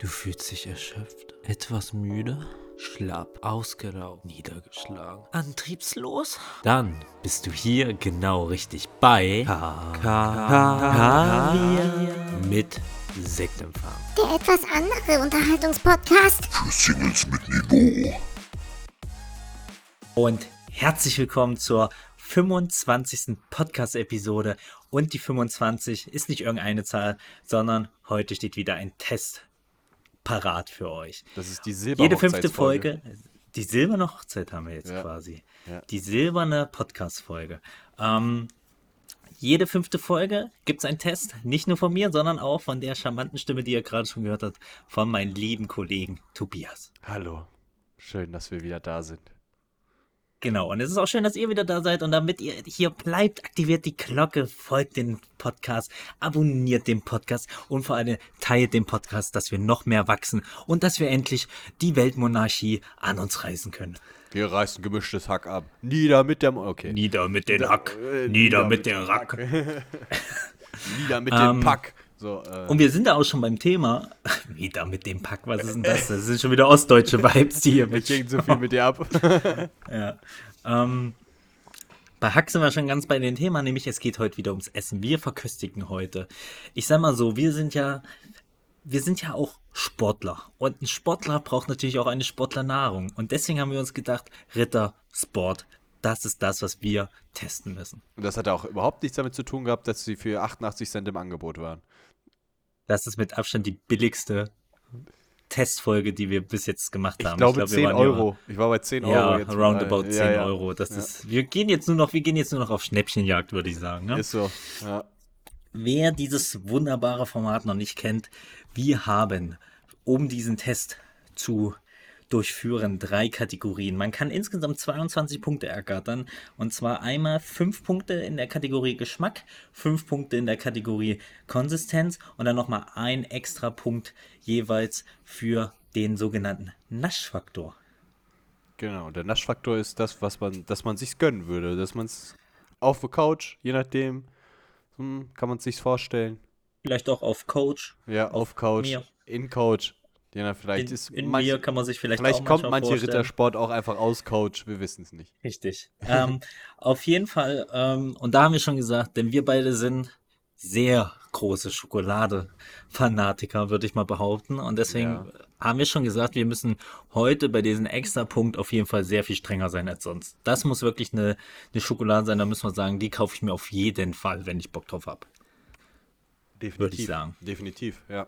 Du fühlst dich erschöpft, etwas müde, schlapp, ausgelaugt, niedergeschlagen, antriebslos? Dann bist du hier genau richtig bei K K mit Sektempfang. Der etwas andere Unterhaltungspodcast. Für Singles mit Niveau. Und herzlich willkommen zur 25. Podcast-Episode. Und die 25 ist nicht irgendeine Zahl, sondern heute steht wieder ein Test parat für euch. Das ist die silberne Jede fünfte Folge, die silberne Hochzeit haben wir jetzt Ja. quasi. Ja. Die silberne Podcast-Folge. Ähm, jede fünfte Folge gibt es einen Test, nicht nur von mir, sondern auch von der charmanten Stimme, die ihr gerade schon gehört habt, von meinem lieben Kollegen Tobias. Hallo. Schön, dass wir wieder da sind. Genau, und es ist auch schön, dass ihr wieder da seid und damit ihr hier bleibt, aktiviert die Glocke, folgt den Podcast, abonniert den Podcast und vor allem teilt den Podcast, dass wir noch mehr wachsen und dass wir endlich die Weltmonarchie an uns reißen können. Wir reißen gemischtes Hack ab. Nieder mit dem. Okay. Nieder mit den Hack, Äh, nieder mit dem Rack. Nieder mit Ähm, dem Pack. So, äh, Und wir sind da auch schon beim Thema. Wieder mit dem Pack, was ist denn das? Das sind schon wieder ostdeutsche Vibes, die hier ich mit. ging so viel mit dir ab. Ja. Ähm, bei Hack sind wir schon ganz bei dem Thema, nämlich es geht heute wieder ums Essen. Wir verköstigen heute. Ich sag mal so, wir sind ja, wir sind ja auch Sportler. Und ein Sportler braucht natürlich auch eine Sportlernahrung. Und deswegen haben wir uns gedacht, Ritter, Sport, das ist das, was wir testen müssen. Und das hat auch überhaupt nichts damit zu tun gehabt, dass sie für 88 Cent im Angebot waren. Das ist mit Abstand die billigste Testfolge, die wir bis jetzt gemacht Ich haben. glaube glaub, wir 10 waren ja- Euro. Ich war bei 10 Ja, Euro jetzt. roundabout Ja, 10 ja. Euro. Das Ja. ist, wir gehen jetzt nur noch, wir gehen jetzt nur noch auf Schnäppchenjagd, würde ich sagen. Ne? Ist so. Ja. Wer dieses wunderbare Format noch nicht kennt, wir haben, um diesen Test zu durchführen, drei Kategorien. Man kann insgesamt 22 Punkte ergattern. Und zwar einmal 5 Punkte in der Kategorie Geschmack, 5 Punkte in der Kategorie Konsistenz und dann nochmal ein extra Punkt jeweils für den sogenannten Naschfaktor. Genau. Der Naschfaktor ist das, was man, dass man sich gönnen würde. Dass man es auf der Couch, je nachdem, hm, kann man es sich vorstellen. Vielleicht auch auf Coach. Ja, auf Couch, mir. in Couch. Nach, vielleicht In, ist in manch- mir kann man sich vielleicht, Vielleicht auch kommt manche vorstellen. Rittersport auch einfach aus Coach, wir wissen es nicht. Richtig. ähm, auf jeden Fall, ähm, und da haben wir schon gesagt, denn wir beide sind sehr große Schokolade-Fanatiker, würde ich mal behaupten. Und deswegen Ja. haben wir schon gesagt, wir müssen heute bei diesem extra Punkt auf jeden Fall sehr viel strenger sein als sonst. Das muss wirklich eine, eine Schokolade sein, da müssen wir sagen, die kaufe ich mir auf jeden Fall, wenn ich Bock drauf habe. Definitiv. Würde ich sagen. Definitiv, ja.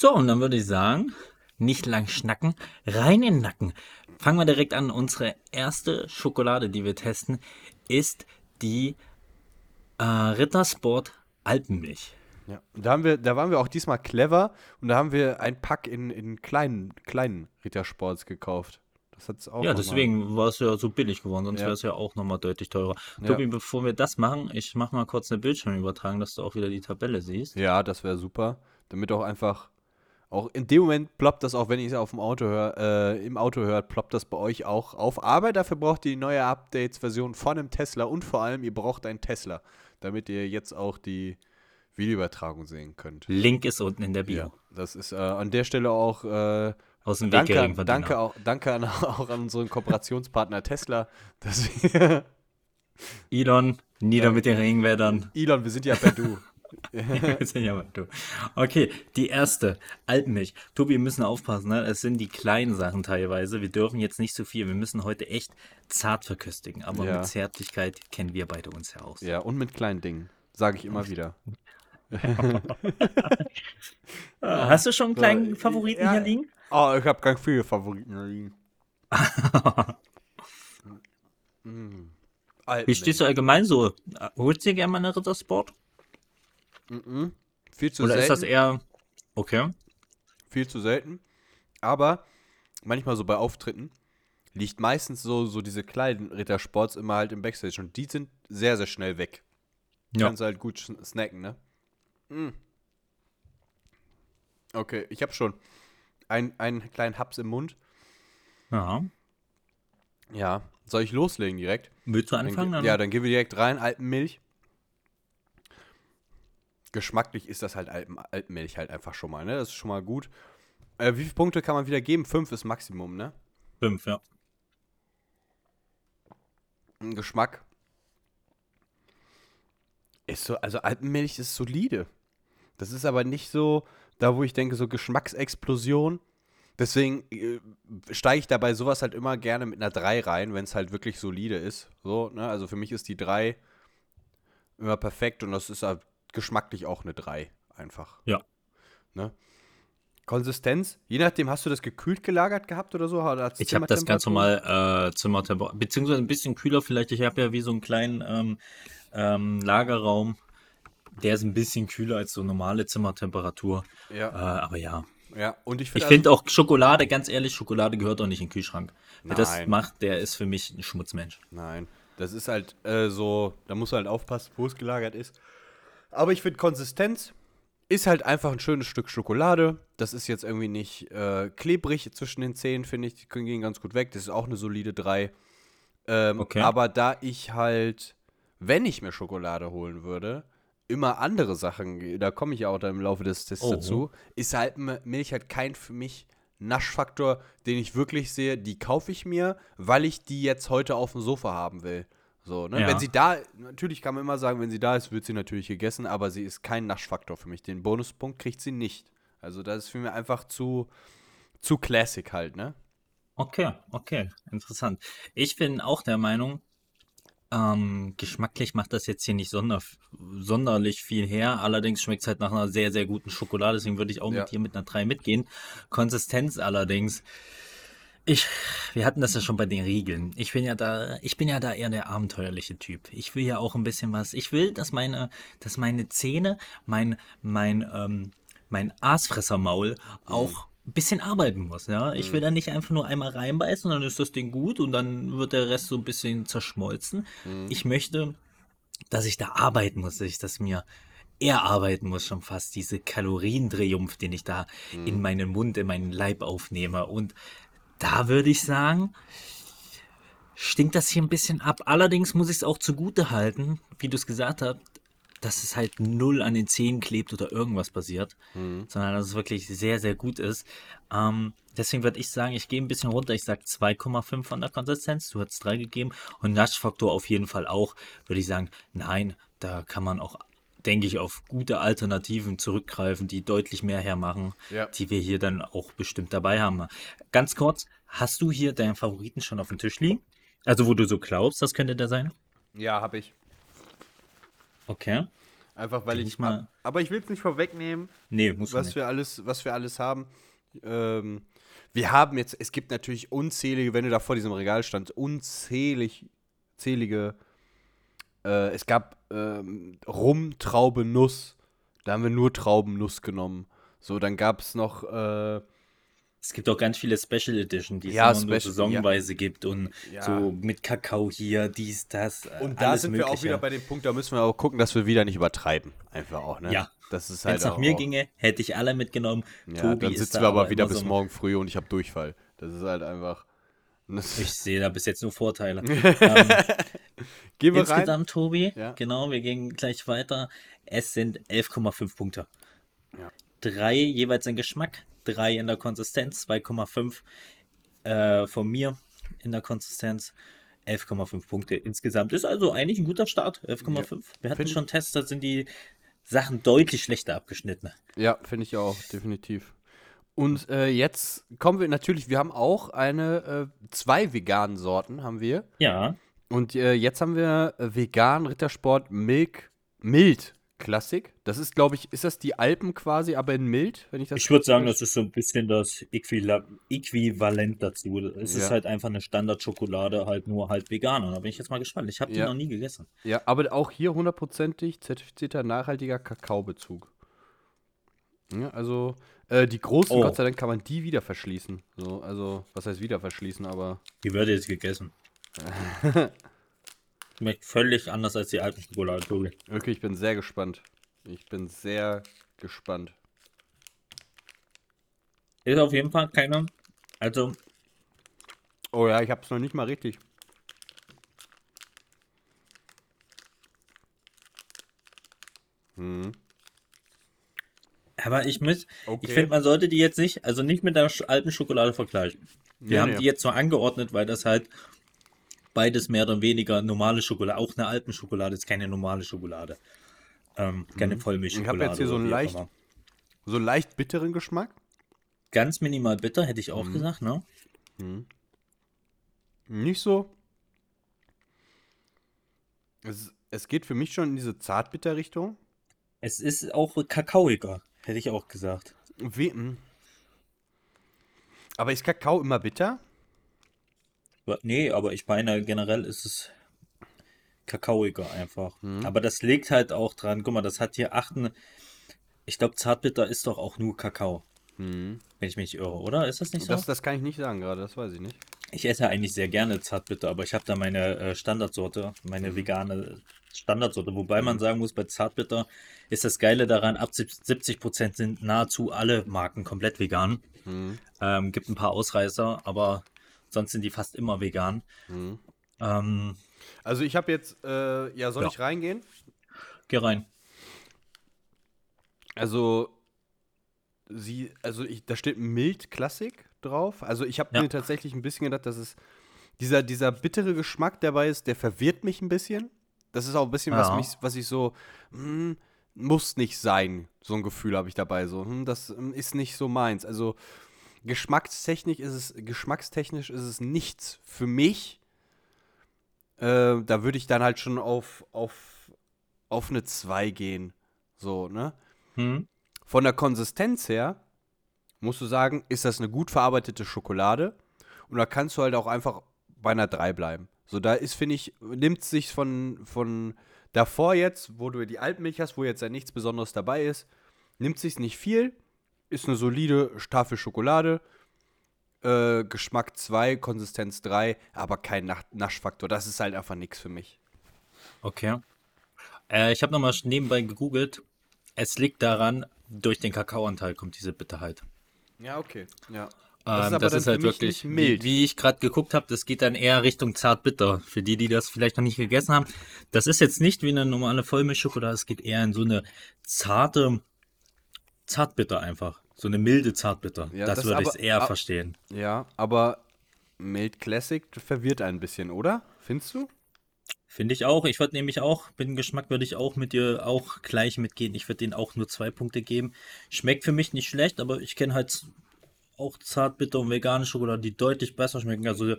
So, und dann würde ich sagen, nicht lang schnacken, rein in den Nacken. Fangen wir direkt an. Unsere erste Schokolade, die wir testen, ist die äh, Rittersport Alpenmilch. ja. Da, haben wir, da waren wir auch diesmal clever und da haben wir ein Pack in, in kleinen, kleinen Rittersports gekauft. Das hat's auch Ja, deswegen war es ja so billig geworden, sonst Ja. wäre es ja auch nochmal deutlich teurer. Ja. Tobi, bevor wir das machen, ich mache mal kurz eine Bildschirmübertragung, dass du auch wieder die Tabelle siehst. Ja, das wäre super. Damit auch einfach, auch in dem Moment ploppt das auch, wenn ihr es auf dem Auto hört, äh, im Auto hört, ploppt das bei euch auch auf. Aber dafür braucht ihr die neue Updates-Version von einem Tesla und vor allem, ihr braucht einen Tesla, damit ihr jetzt auch die Videoübertragung sehen könnt. Link ist unten in der Bio. Ja, das ist äh, an der Stelle auch äh, Aus dem Weg danke, geringverdiener. danke, auch, danke an, auch an unseren Kooperationspartner Tesla, dass wir Elon, nieder Ja. mit den Regenwäldern. Elon, wir sind ja per Du. Ja. Okay, die erste, Alpenmilch. Tobi, wir müssen aufpassen, ne? Es sind die kleinen Sachen teilweise. Wir dürfen jetzt nicht so viel. Wir müssen heute echt zart verköstigen. Aber Ja. mit Zärtlichkeit kennen wir beide uns ja aus. ja, und mit kleinen Dingen, sage ich immer wieder. Hast du schon einen kleinen So, Favoriten ja. hier liegen? Oh, ich habe ganz viele Favoriten hier liegen. mm. Wie stehst du allgemein so? Holst du dir gerne mal eine Rittersport? Mhm. Viel zu Oder selten. ist das eher. Okay. viel zu selten. Aber manchmal so bei Auftritten liegt meistens so, so diese kleinen Rittersports immer halt im Backstage und die sind sehr, sehr schnell weg. Ja. Kannst halt gut snacken, ne? Mm. Okay, ich habe schon ein, einen kleinen Haps im Mund. Ja. Ja. Soll ich loslegen direkt? Willst du Dann anfangen? ge- Dann? ja, dann gehen wir direkt rein. Alpenmilch. Geschmacklich ist das halt Alpen, Alpenmilch halt einfach schon mal, ne? Das ist schon mal gut. Äh, wie viele Punkte kann man wieder geben? Fünf ist Maximum, ne? Fünf, ja. Geschmack. Ist so, also Alpenmilch ist solide. Das ist aber nicht so, da wo ich denke, so Geschmacksexplosion. Deswegen äh, steige ich dabei sowas halt immer gerne mit einer 3 rein, wenn es halt wirklich solide ist. So, ne? Also für mich ist die 3 immer perfekt und das ist halt geschmacklich auch eine 3 einfach. Ja. Ne? Konsistenz, je nachdem, hast du das gekühlt gelagert gehabt oder so? Oder Ich habe das ganz normal äh, Zimmertemperatur, beziehungsweise ein bisschen kühler vielleicht. Ich habe ja wie so einen kleinen ähm, ähm, Lagerraum. Der ist ein bisschen kühler als so normale Zimmertemperatur. Äh, Ja, aber ja. ja. Und ich finde finde auch Schokolade, ganz ehrlich, Schokolade gehört auch nicht in den Kühlschrank. Wer das Nein. macht, der ist für mich ein Schmutzmensch. Nein, das ist halt äh, so, da muss halt aufpassen, wo es gelagert ist. Aber ich finde Konsistenz ist halt einfach ein schönes Stück Schokolade. Das ist jetzt irgendwie nicht äh, klebrig zwischen den Zähnen, finde ich. Die können- gehen ganz gut weg. Das ist auch eine solide 3. Ähm, Okay. Aber da ich halt, wenn ich mir Schokolade holen würde, immer andere Sachen, da komme ich ja auch dann im Laufe des Tests Oh. dazu, ist halt Milch halt kein für mich Naschfaktor, den ich wirklich sehe, die kaufe ich mir, weil ich die jetzt heute auf dem Sofa haben will. So, ne? Ja. Wenn sie da, natürlich kann man immer sagen, wenn sie da ist, wird sie natürlich gegessen, aber sie ist kein Naschfaktor für mich. Den Bonuspunkt kriegt sie nicht. Also das ist für mich einfach zu, zu classic halt, ne? Okay, okay, interessant. Ich bin auch der Meinung, ähm, geschmacklich macht das jetzt hier nicht sonder, sonderlich viel her. Allerdings schmeckt es halt nach einer sehr, sehr guten Schokolade. Deswegen würde ich auch Ja. mit dir mit einer 3 mitgehen. Konsistenz allerdings. Ich, wir hatten das ja schon bei den Riegeln. Ich bin ja da, ich bin ja da eher der abenteuerliche Typ. Ich will ja auch ein bisschen was. Ich will, dass meine, dass meine Zähne, mein, mein, ähm, mein Aasfressermaul auch ein bisschen arbeiten muss. Ja, ich will da nicht einfach nur einmal reinbeißen, dann ist das Ding gut und dann wird der Rest so ein bisschen zerschmolzen. Ich möchte, dass ich da arbeiten muss, dass ich das mir erarbeiten muss schon fast, diese Kalorientriumph, den ich da in meinen Mund, in meinen Leib aufnehme. Und da würde ich sagen, stinkt das hier ein bisschen ab. Allerdings muss ich es auch zugute halten, wie du es gesagt hast, dass es halt null an den Zähnen klebt oder irgendwas passiert, sondern dass es wirklich sehr, sehr gut ist. Ähm, deswegen würde ich sagen, ich gehe ein bisschen runter. Ich sage 2,5 von der Konsistenz. Du hast 3 gegeben. Und Naschfaktor auf jeden Fall auch. Würde ich sagen, nein, da kann man auch, denke ich, auf gute Alternativen zurückgreifen, die deutlich mehr hermachen, Ja. die wir hier dann auch bestimmt dabei haben. Ganz kurz, hast du hier deinen Favoriten schon auf dem Tisch liegen? Also, wo du so glaubst, das könnte der sein? Ja, habe ich. Okay. Einfach weil ich. ich mal- Aber ich will es nicht vorwegnehmen. Nee, muss was nicht. wir alles, was wir alles haben. Ähm, wir haben jetzt, es gibt natürlich unzählige, wenn du da vor diesem Regal standst, unzählig, zählige. Äh, es gab ähm, Rum, Traube, Nuss. Da haben wir nur Traubennuss genommen. So, dann gab es noch. Äh, Es gibt auch ganz viele Special Edition, die Ja, es immer nur saisonweise gibt und Ja. so mit Kakao hier, dies, das. äh, und da sind wir auch Mögliche. wieder bei dem Punkt, da müssen wir auch gucken, dass wir wieder nicht übertreiben. Einfach auch, ne? Ja. Das ist Wenn halt es nach auch, mir ginge, hätte ich alle mitgenommen. Ja, Tobi dann sitzen wir aber wieder bis so- morgen früh und ich habe Durchfall. Das ist halt einfach. Ich sehe da bis jetzt nur Vorteile. ähm, Gehen wir rein. insgesamt, Tobi, Ja. genau, wir gehen gleich weiter. Es sind 11,5 Punkte. Ja. Drei jeweils in Geschmack, drei in der Konsistenz, 2,5 äh, von mir in der Konsistenz. 11,5 Punkte insgesamt. Ist also eigentlich ein guter Start. 11,5. Wir hatten Find- schon Tests, da sind die Sachen deutlich schlechter abgeschnitten. Ja, finde ich auch, definitiv. Und äh, jetzt kommen wir natürlich, wir haben auch eine, äh, zwei veganen Sorten haben wir. Ja, Und äh, jetzt haben wir äh, vegan Rittersport Milk, mild Klassik. Das ist, glaube ich, ist das die Alpen quasi, aber in mild, wenn ich das ich würde sagen, das ist so ein bisschen das Äquivalent dazu. Es Ja. ist halt einfach eine Standardschokolade, halt nur halt vegan. Und da bin ich jetzt mal gespannt. Ich habe die Ja. noch nie gegessen. Ja, aber auch hier hundertprozentig zertifizierter nachhaltiger Kakaobezug. Ja, also äh, die großen, Oh. Gott sei Dank, kann man die wieder verschließen. So, also, was heißt wieder verschließen, aber Die wird jetzt gegessen. Schmeckt völlig anders als die alten Schokolade, wirklich, ich bin sehr gespannt. Ich bin sehr gespannt. Ist auf jeden Fall keine. Also, Oh ja, ich hab's noch nicht mal richtig. Hm. Aber ich muss, Okay. ich finde, man sollte die jetzt nicht, also nicht mit der alten Schokolade vergleichen. Wir Ja, haben nee. die jetzt so angeordnet, weil das halt beides mehr oder weniger normale Schokolade, auch eine Alpenschokolade ist keine normale Schokolade. Ähm, keine Vollmilchschokolade. Mhm. Ich hab jetzt hier so einen leicht- immer. So einen leicht bitteren Geschmack. Ganz minimal bitter, hätte ich auch Mhm. gesagt, ne? Nicht so. Es, es geht für mich schon in diese Zartbitter-Richtung. Es ist auch kakaoiger, hätte ich auch gesagt. Wie, mm. Aber ist Kakao immer bitter? Nee, aber ich meine, generell ist es kakaoiger einfach. Mhm. Aber das liegt halt auch dran. Guck mal, das hat hier achten. Ich glaube, Zartbitter ist doch auch nur Kakao, wenn ich mich nicht irre, oder? Ist das nicht so? Das, das kann ich nicht sagen gerade, das weiß ich nicht. Ich esse eigentlich sehr gerne Zartbitter, aber ich habe da meine äh, Standardsorte, Mhm. meine vegane Standardsorte. Wobei man sagen muss, bei Zartbitter ist das Geile daran, ab 70% sind nahezu alle Marken komplett vegan. Mhm. Ähm, gibt ein paar Ausreißer, aber sonst sind die fast immer vegan. Mhm. Ähm, Also ich habe jetzt, äh, ja, soll Ja. ich reingehen? geh rein. Also, sie, also ich, da steht mild Klassik drauf. Also ich habe Ja. mir tatsächlich ein bisschen gedacht, dass es dieser, dieser bittere Geschmack dabei ist, der verwirrt mich ein bisschen. Das ist auch ein bisschen, was Ja. mich, was ich so, hm, muss nicht sein. So ein Gefühl habe ich dabei. So, hm, das hm, ist nicht so meins. Also geschmackstechnisch ist es, geschmackstechnisch ist es nichts für mich. Äh, da würde ich dann halt schon auf, auf, auf eine 2 gehen. So, ne? Hm? Von der Konsistenz her musst du sagen, ist das eine gut verarbeitete Schokolade und da kannst du halt auch einfach bei einer 3 bleiben. So, da ist, finde ich, nimmt sich von, von davor jetzt, wo du die Alpenmilch hast, wo jetzt ja nichts Besonderes dabei ist, nimmt sich nicht viel, ist eine solide Tafel Schokolade, äh, Geschmack 2, Konsistenz 3, aber kein Nach Naschfaktor. Das ist halt einfach nichts für mich. Okay. Äh, ich habe nochmal nebenbei gegoogelt. Es liegt daran, durch den Kakaoanteil kommt diese Bitterheit. Ja, okay. Ja. Ähm, Das ist aber das ist halt wirklich mild. Wie, wie ich gerade geguckt habe, das geht dann eher Richtung zart-bitter. Für die, die das vielleicht noch nicht gegessen haben. Das ist jetzt nicht wie eine normale Vollmilchschokolade, es geht eher in so eine zarte Zartbitter einfach. So eine milde Zartbitter. Ja, das, das würde ich eher ab- verstehen. Ja, aber Mild Classic verwirrt ein bisschen, oder? Findest du? Finde ich auch. Ich würde nämlich auch, mit dem Geschmack würde ich auch mit dir auch gleich mitgehen. Ich würde denen auch nur zwei Punkte geben. Schmeckt für mich nicht schlecht, aber ich kenne halt auch Zartbitter und vegane Schokolade, die deutlich besser schmecken. Also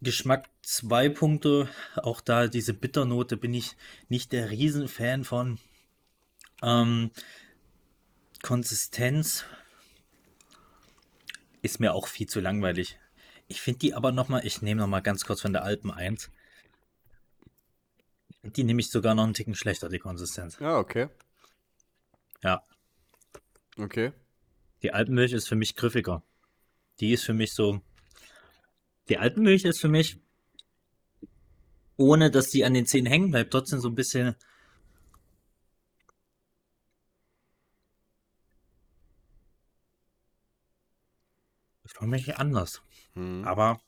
Geschmack zwei Punkte. Auch da diese Bitternote bin ich nicht der Riesenfan von. Ähm, Konsistenz ist mir auch viel zu langweilig. Ich finde die aber nochmal, ich nehme nochmal ganz kurz von der Alpen 1. Die nehme ich sogar noch einen Ticken schlechter, die Konsistenz. Ja, okay. Ja, Okay. Die Alpenmilch ist für mich griffiger. Die ist für mich so. Die Alpenmilch ist für mich, ohne dass die an den Zähnen hängen bleibt, trotzdem so ein bisschen. Für mich anders. Hm. Aber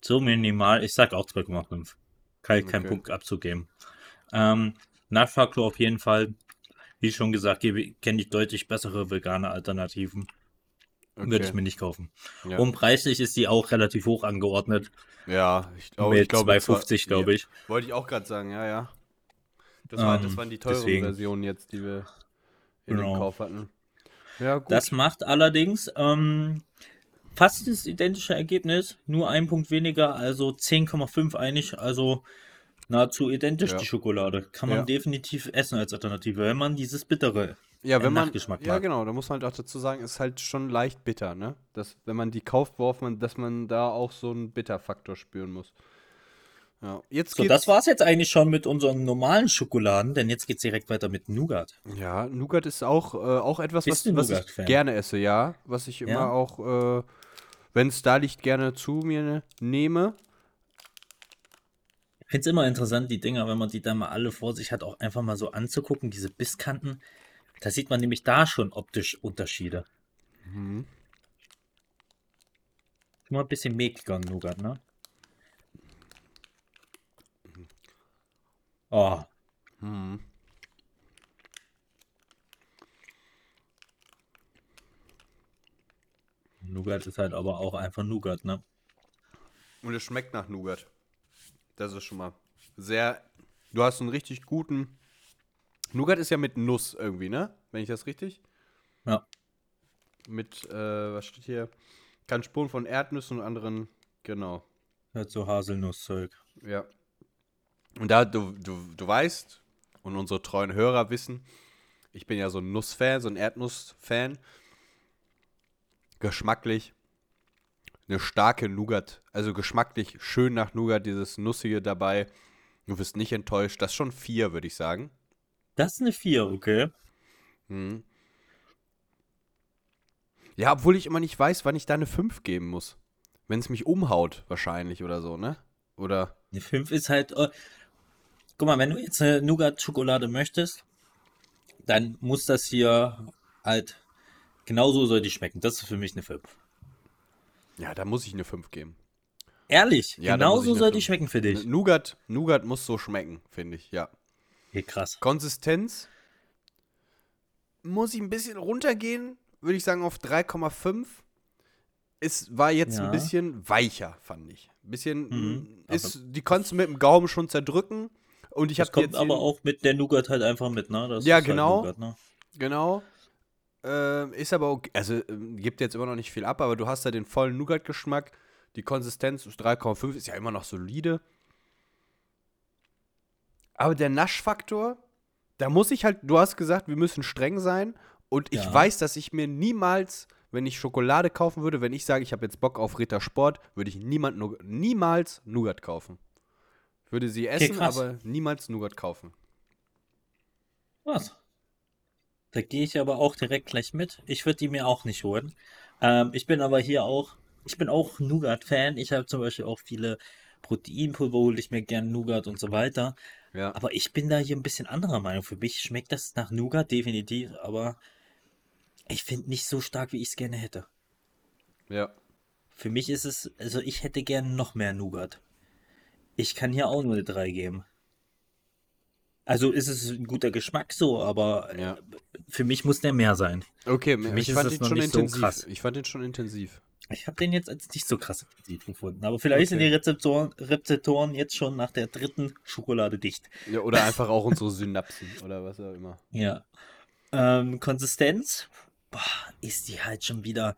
so minimal, ich sag auch 2,5. Kann ich keinen Okay. Punkt abzugeben. Ähm, Naschfaktor auf jeden Fall. Wie schon gesagt, kenne ich deutlich bessere vegane Alternativen. Würde ich mir nicht kaufen. Ja. Und preislich ist die auch relativ hoch angeordnet. Ja, ich, glaube, mit ich glaube 2,50 zwar- glaube ich. Ja, wollte ich auch gerade sagen, ja, ja. Das, war, das Ähm, waren die teuren deswegen. Versionen jetzt, die wir in Genau. dem Kauf hatten. Ja, gut. Das macht allerdings ähm, fast das identische Ergebnis, nur ein Punkt weniger, also 10,5 einig, also nahezu identisch Ja. die Schokolade. Kann man Ja. definitiv essen als Alternative, wenn man dieses bittere ja, wenn man, Nachgeschmack ja mag. genau, da muss man halt auch dazu sagen, ist halt schon leicht bitter, ne? Das, wenn man die kauft, worauf man, dass man da auch so einen Bitterfaktor spüren muss. Ja, jetzt So, das war's jetzt eigentlich schon mit unseren normalen Schokoladen, denn jetzt geht's direkt weiter mit Nougat. Ja, Nougat ist auch, äh, auch etwas, Bist was, was ich gerne esse, ja. Was ich immer Ja? auch, äh, wenn es da liegt, gerne zu mir ne, nehme finde es immer interessant, die Dinger, wenn man die dann mal alle vor sich hat, auch einfach mal so anzugucken, diese Bisskanten. Da sieht man nämlich da schon optisch Unterschiede. Mhm. Immer ein bisschen mehliger Nougat, ne? Oh. Mhm. Nougat ist halt aber auch einfach Nougat, ne? Und es schmeckt nach Nougat. Das ist schon mal sehr. Du hast einen richtig guten. Nougat ist ja mit Nuss irgendwie, ne? Wenn ich das richtig? Ja. Mit, äh, was steht hier? Kann Spuren von Erdnüssen und anderen. Genau. Halt so Haselnusszeug. Ja. Und da, du, du, du weißt, und unsere treuen Hörer wissen, ich bin ja so ein Nussfan, so ein Erdnuss-Fan. Geschmacklich eine starke Nougat. Also geschmacklich schön nach Nougat, dieses Nussige dabei. Du wirst nicht enttäuscht. Das ist schon vier, würde ich sagen. Das ist eine 4, okay. Mhm. Ja, obwohl ich immer nicht weiß, wann ich da eine 5 geben muss. Wenn es mich umhaut, wahrscheinlich oder so, ne? Oder. Eine 5 ist halt. äh, guck mal, wenn du jetzt eine Nougat-Schokolade möchtest, dann muss das hier halt. Genauso soll die schmecken. Das ist für mich eine 5. Ja, da muss ich eine 5 geben. Ehrlich, Ja, genauso eine soll die schmecken für dich. Nougat, Nougat muss so schmecken, finde ich, ja. Okay, krass. Konsistenz muss ich ein bisschen runtergehen, würde ich sagen auf 3,5. Es war jetzt Ja. ein bisschen weicher, fand ich. Ein bisschen, Mhm. mh, ist, die konntest du mit dem Gaumen schon zerdrücken. Und ich Das habe kommt jetzt aber auch mit der Nougat halt einfach mit, ne? Das Ja, halt genau. Nougat, ne? Genau. Ähm, ist aber okay. Also ähm, gibt jetzt immer noch nicht viel ab, aber du hast da den vollen Nougat-Geschmack. Die Konsistenz ist 3,5 ist ja immer noch solide. Aber der Naschfaktor, da muss ich halt, du hast gesagt, wir müssen streng sein. Und ich Ja. weiß, dass ich mir niemals, wenn ich Schokolade kaufen würde, wenn ich sage, ich habe jetzt Bock auf Ritter Sport, würde ich niemand, niemals Nougat kaufen. Ich würde sie essen, krass. aber niemals Nougat kaufen. Was? Da gehe ich aber auch direkt gleich mit. Ich würde die mir auch nicht holen. Ähm, ich bin aber hier auch, ich bin auch Nougat-Fan. Ich habe zum Beispiel auch viele Proteinpulver, hole ich mir gern Nougat und so weiter. Ja. Aber ich bin da hier ein bisschen anderer Meinung. Für mich schmeckt das nach Nougat definitiv, aber ich finde nicht so stark, wie ich es gerne hätte. Ja. Für mich ist es, also ich hätte gern noch mehr Nougat. Ich kann hier auch nur eine 3 geben. Also ist es ein guter Geschmack so, aber äh, Ja. für mich muss der mehr sein. Okay, Für mich ich fand noch schon nicht so intensiv. krass. Ich fand ihn schon intensiv. Ich habe den jetzt als nicht so krass intensiv gefunden. Aber vielleicht sind Okay. die Rezeptoren, Rezeptoren jetzt schon nach der dritten Schokolade dicht. Ja, oder einfach auch unsere Synapsen oder was auch immer. Ja. Ähm, Konsistenz, boah, ist die halt schon wieder.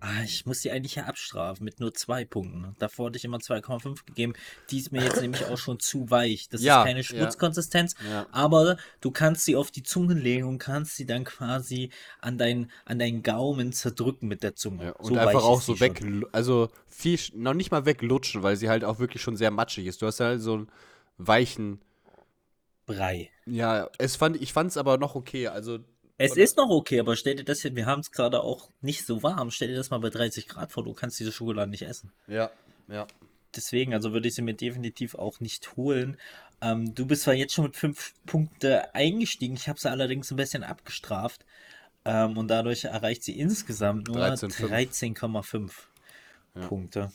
Ah, ich muss die eigentlich ja abstrafen mit nur zwei Punkten. Davor hatte ich immer 2,5 gegeben. Die ist mir jetzt nämlich auch schon zu weich. Das Ja, ist keine ja. Schmutzkonsistenz, Ja. aber du kannst sie auf die Zunge legen und kannst sie dann quasi an, dein, an deinen Gaumen zerdrücken mit der Zunge. Ja, und So einfach auch so weg, schon. also viel, noch nicht mal weglutschen, weil sie halt auch wirklich schon sehr matschig ist. Du hast halt so einen weichen, Brei. ja, es fand, ich fand es aber noch okay, also, Es Oder- ist noch okay, aber stell dir das hier, wir haben es gerade auch nicht so warm. Stell dir das mal bei 30 Grad vor, du kannst diese Schokolade nicht essen. ja, ja. Deswegen, also würde ich sie mir definitiv auch nicht holen. Ähm, du bist zwar jetzt schon mit 5 Punkte eingestiegen, ich habe sie allerdings ein bisschen abgestraft. Ähm, und dadurch erreicht sie insgesamt nur 13,5. 13,5 Ja. Punkte.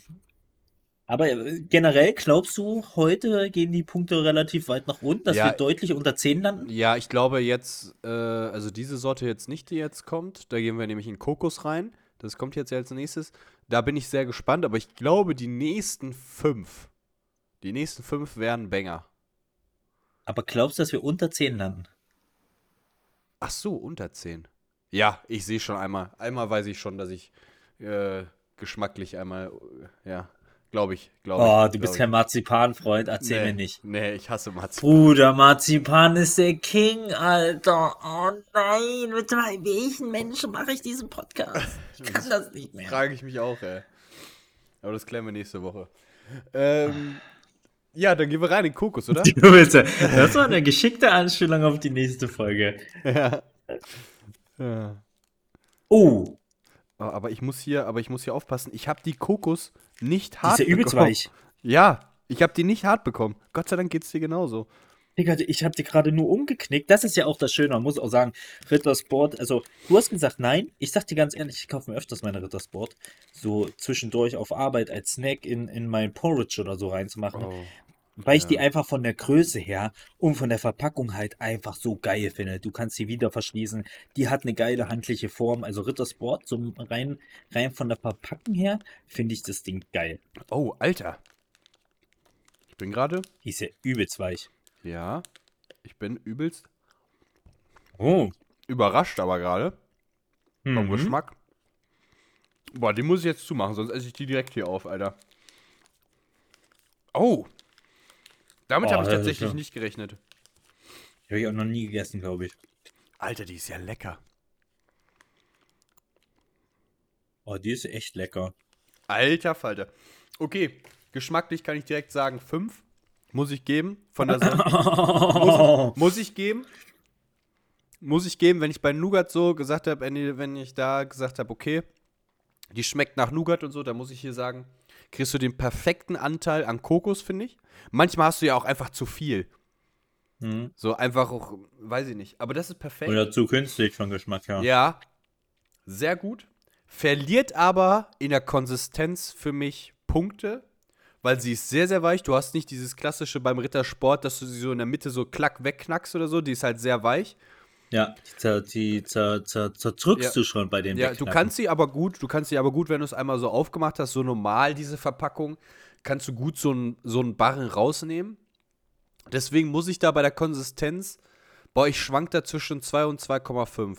Aber äh, generell glaubst du, heute gehen die Punkte relativ weit nach unten, dass Ja. wir deutlich unter 10 landen? Ja, ich glaube jetzt, äh, also diese Sorte jetzt nicht, die jetzt kommt, da gehen wir nämlich in Kokos rein. Das kommt jetzt als nächstes. Da bin ich sehr gespannt, aber ich glaube, die nächsten fünf, die nächsten fünf werden Banger. Aber glaubst du, dass wir unter 10 landen? Ach so, unter 10. Ja, ich sehe schon einmal. Einmal weiß ich schon, dass ich äh, geschmacklich einmal, äh, ja, glaube ich, glaube Oh, ich. du bist glaub kein Marzipan-Freund, erzähl nee, mir nicht. Nee, ich hasse Marzipan. Bruder, Marzipan ist der King, Alter. Oh nein, mit welchen Menschen mache ich diesen Podcast? Ich kann das nicht mehr. Frage ich mich auch, ey. Aber das klären wir nächste Woche. Ähm, ja, dann gehen wir rein in Kokos, oder? Du bist ja- Das war eine geschickte Anspielung auf die nächste Folge. ja. ja. Oh, Oh, aber ich muss hier, aber ich muss hier aufpassen. Ich habe die Kokos nicht die hart ist ja übelst bekommen. weich. Ja, ich habe die nicht hart bekommen. Gott sei Dank geht's dir genauso. Digga, ich habe die gerade nur umgeknickt. Das ist ja auch das Schöne. Man muss auch sagen, Rittersport, also du hast gesagt nein. Ich sag dir ganz ehrlich, ich kaufe mir öfters meine Rittersport. So zwischendurch auf Arbeit als Snack in, in mein Porridge oder so reinzumachen. Oh. Weil ich die Ja. einfach von der Größe her und von der Verpackung halt einfach so geil finde. Du kannst sie wieder verschließen. Die hat eine geile handliche Form. Also Ritter Sport, so rein, rein von der Verpackung her, finde ich das Ding geil. Oh, Alter. Ich bin gerade. Die ist ja übelst weich. Ja. Ich bin übelst Oh. überrascht, aber gerade. Vom Mhm. Geschmack. Boah, die muss ich jetzt zumachen, sonst esse ich die direkt hier auf, Alter. Oh. Damit Oh, habe ich tatsächlich ja- nicht gerechnet. Habe ich auch noch nie gegessen, glaube ich. Alter, die ist ja lecker. Oh, die ist echt lecker. Alter Falter. Okay, geschmacklich kann ich direkt sagen, 5 muss ich geben. Von der Sa muss, muss ich geben. Muss ich geben, wenn ich bei Nougat so gesagt habe, wenn ich da gesagt habe, okay, die schmeckt nach Nougat und so, dann muss ich hier sagen, kriegst du den perfekten Anteil an Kokos, finde ich. Manchmal hast du ja auch einfach zu viel. Mhm. So einfach auch, weiß ich nicht. Aber das ist perfekt. Oder zu künstlich vom Geschmack her. Ja, sehr gut. Verliert aber in der Konsistenz für mich Punkte, weil sie ist sehr, sehr weich. Du hast nicht dieses klassische beim Rittersport, dass du sie so in der Mitte so klack wegknackst oder so. Die ist halt sehr weich. Ja, die, zer, die zer, zer, zerdrückst Ja. du schon bei den Ja, du kannst sie aber gut, du kannst sie aber gut, wenn du es einmal so aufgemacht hast, so normal diese Verpackung, kannst du gut so einen so einen Barren rausnehmen. Deswegen muss ich da bei der Konsistenz, boah, ich schwank da zwischen 2 und 2,5.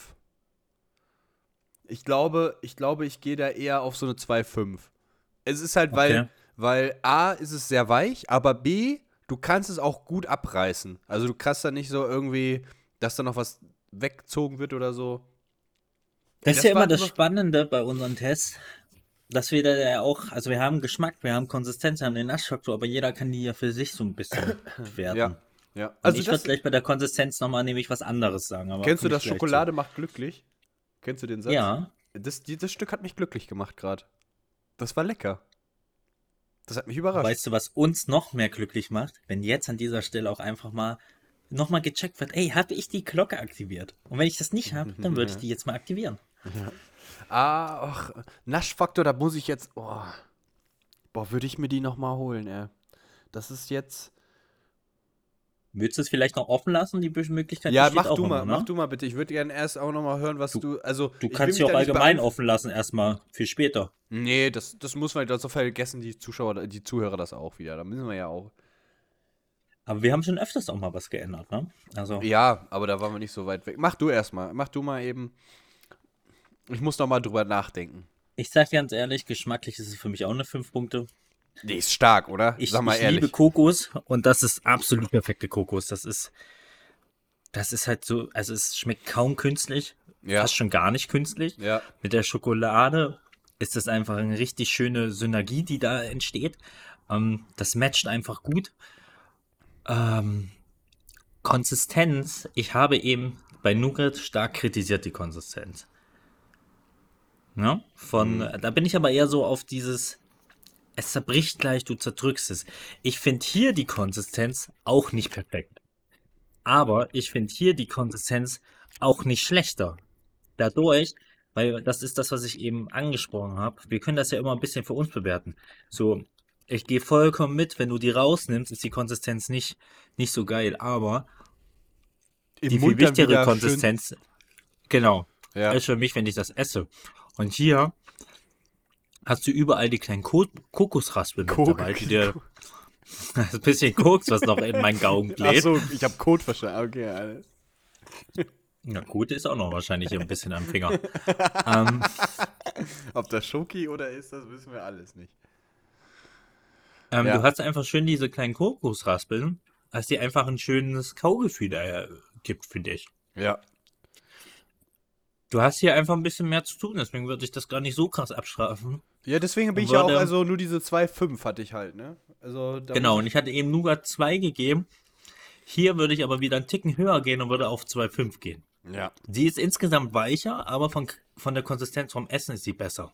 Ich glaube, ich glaube, ich gehe da eher auf so eine 2,5. Es ist halt, weil, Okay. weil A ist es sehr weich, aber B, du kannst es auch gut abreißen. Also du kannst da nicht so irgendwie, dass da noch was weggezogen wird oder so. Das ist Das ja immer das Spannende bei unseren Tests, dass wir da ja auch, also wir haben Geschmack, wir haben Konsistenz, wir haben den Naschfaktor, aber jeder kann die ja für sich so ein bisschen bewerten. Ja. Ja. Also Also ich würde gleich bei der Konsistenz nochmal nämlich was anderes sagen. Aber kennst du das Schokolade macht glücklich? Kennst du den zu. Satz? Ja. Das, das Stück hat mich glücklich gemacht gerade. Das war lecker. Das hat mich überrascht. Weißt du, was uns noch mehr glücklich macht? Wenn jetzt an dieser Stelle auch einfach mal nochmal gecheckt wird, ey, habe ich die Glocke aktiviert? Und wenn ich das nicht habe, dann würde ich die jetzt mal aktivieren. Ah, ach, Naschfaktor, da muss ich jetzt. Oh. Boah, würde ich mir die nochmal holen, ey. Das ist jetzt. Würdest du es vielleicht noch offen lassen, die Möglichkeit? ja, mach du mal, immer, ne? mach du mal bitte. Ich würde gerne erst auch nochmal hören, was du. Also, Du ich will kannst sie auch allgemein offen lassen, erstmal für später. Nee, das, das muss man, das vergessen die Zuschauer, die Zuhörer das auch wieder. Da müssen wir ja auch. Aber wir haben schon öfters auch mal was geändert, ne? Also, Ja, aber da waren wir nicht so weit weg. Mach du erstmal. Mach du mal eben. Ich muss nochmal drüber nachdenken. ich sag dir ganz ehrlich, geschmacklich ist es für mich auch eine 5 Punkte. Nee, ist stark, oder? Ich, Sag mal ich ehrlich. liebe Kokos und das ist absolut perfekte Kokos. Das ist, das ist halt so, also es schmeckt kaum künstlich, ja. fast schon gar nicht künstlich. ja. Mit der Schokolade ist das einfach eine richtig schöne Synergie, die da entsteht. Ähm, das matcht einfach gut. Ähm, Konsistenz, ich habe eben bei Nougat stark kritisiert die Konsistenz. Ja, von, da bin ich aber eher so auf dieses, es zerbricht gleich, du zerdrückst es. Ich finde hier die Konsistenz auch nicht perfekt. Aber ich finde hier die Konsistenz auch nicht schlechter. Dadurch, weil das ist das, was ich eben angesprochen habe. Wir können das ja immer ein bisschen für uns bewerten. So, ich gehe vollkommen mit, wenn du die rausnimmst, ist die Konsistenz nicht, nicht so geil. Aber Im die viel Mund dann wichtigere Konsistenz, genau, ja. ist für mich, wenn ich das esse. Und hier hast du überall die kleinen Ko Kokosraspeln mit Kok- dabei, die dir das bisschen Koks, was noch in meinen Gaumen bläht. Achso, ich habe Code verstanden. Okay, alles. Ja, gut ist auch noch wahrscheinlich ein bisschen am Finger. ähm, Ob das Schoki oder ist, das wissen wir alles nicht. Ähm, Ja. Du hast einfach schön diese kleinen Kokosraspeln, was dir einfach ein schönes Kaugefühl äh, gibt, finde ich. Ja. Du hast hier einfach ein bisschen mehr zu tun, deswegen würde ich das gar nicht so krass abstrafen. Ja, deswegen bin ich ja auch, also nur diese 2,5 hatte ich halt, ne? Also, da Genau, und ich hatte eben Nougat 2 gegeben. Hier würde ich aber wieder einen Ticken höher gehen und würde auf 2,5 gehen. Ja. Sie ist insgesamt weicher, aber von, von der Konsistenz vom Essen ist sie besser.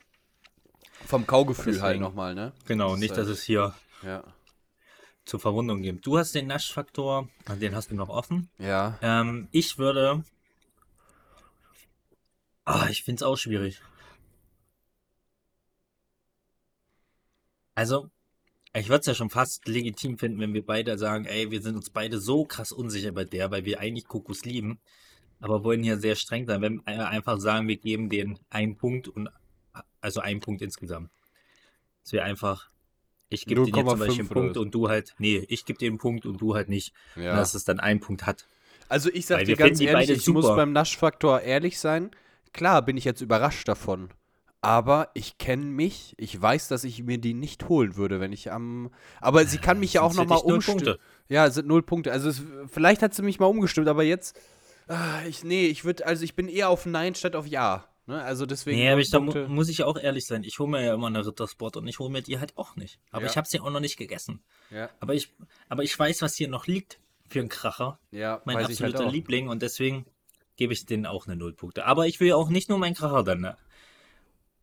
Vom Kaugefühl Deswegen. halt nochmal, ne? Genau, Das nicht, dass halt- es hier Ja. zur Verwundung gibt. Du hast den Naschfaktor, den hast du noch offen. Ja. Ähm, ich würde. Ah, ich finde es auch schwierig. Also, Ich würde es ja schon fast legitim finden, wenn wir beide sagen, ey, wir sind uns beide so krass unsicher bei der, weil wir eigentlich Kokos lieben, aber wollen hier sehr streng sein. Wenn wir einfach sagen, wir geben den einen Punkt und also einen Punkt insgesamt. Dass wir einfach, ich gebe dir zum Beispiel einen 0,5 oder Punkt und du halt, nee, ich gebe dir einen Punkt und du halt nicht. Ja. Dass es dann einen Punkt hat. Also ich sag Weil dir ganz ehrlich, ich muss super. beim Naschfaktor ehrlich sein. Klar bin ich jetzt überrascht davon. Aber ich kenne mich. Ich weiß, dass ich mir die nicht holen würde, wenn ich am. Aber sie kann mich ja auch nochmal umstimmen. Punkte. Ja, es sind null Punkte. Also es, vielleicht hat sie mich mal umgestimmt, aber jetzt. Ah, ich, nee, ich würde, also ich bin eher auf Nein statt auf Ja. Ne? Also deswegen. Nee, aber ich, da mu Punkte. muss ich ja auch ehrlich sein. Ich hole mir ja immer eine Rittersport und ich hole mir die halt auch nicht. Aber Ja. ich habe sie auch noch nicht gegessen. ja, Aber ich, aber ich weiß, was hier noch liegt für einen Kracher. ja, Mein halt absoluter auch. Liebling und deswegen gebe ich denen auch eine Nullpunkte. Aber ich will auch nicht nur meinen Kracher dann ne,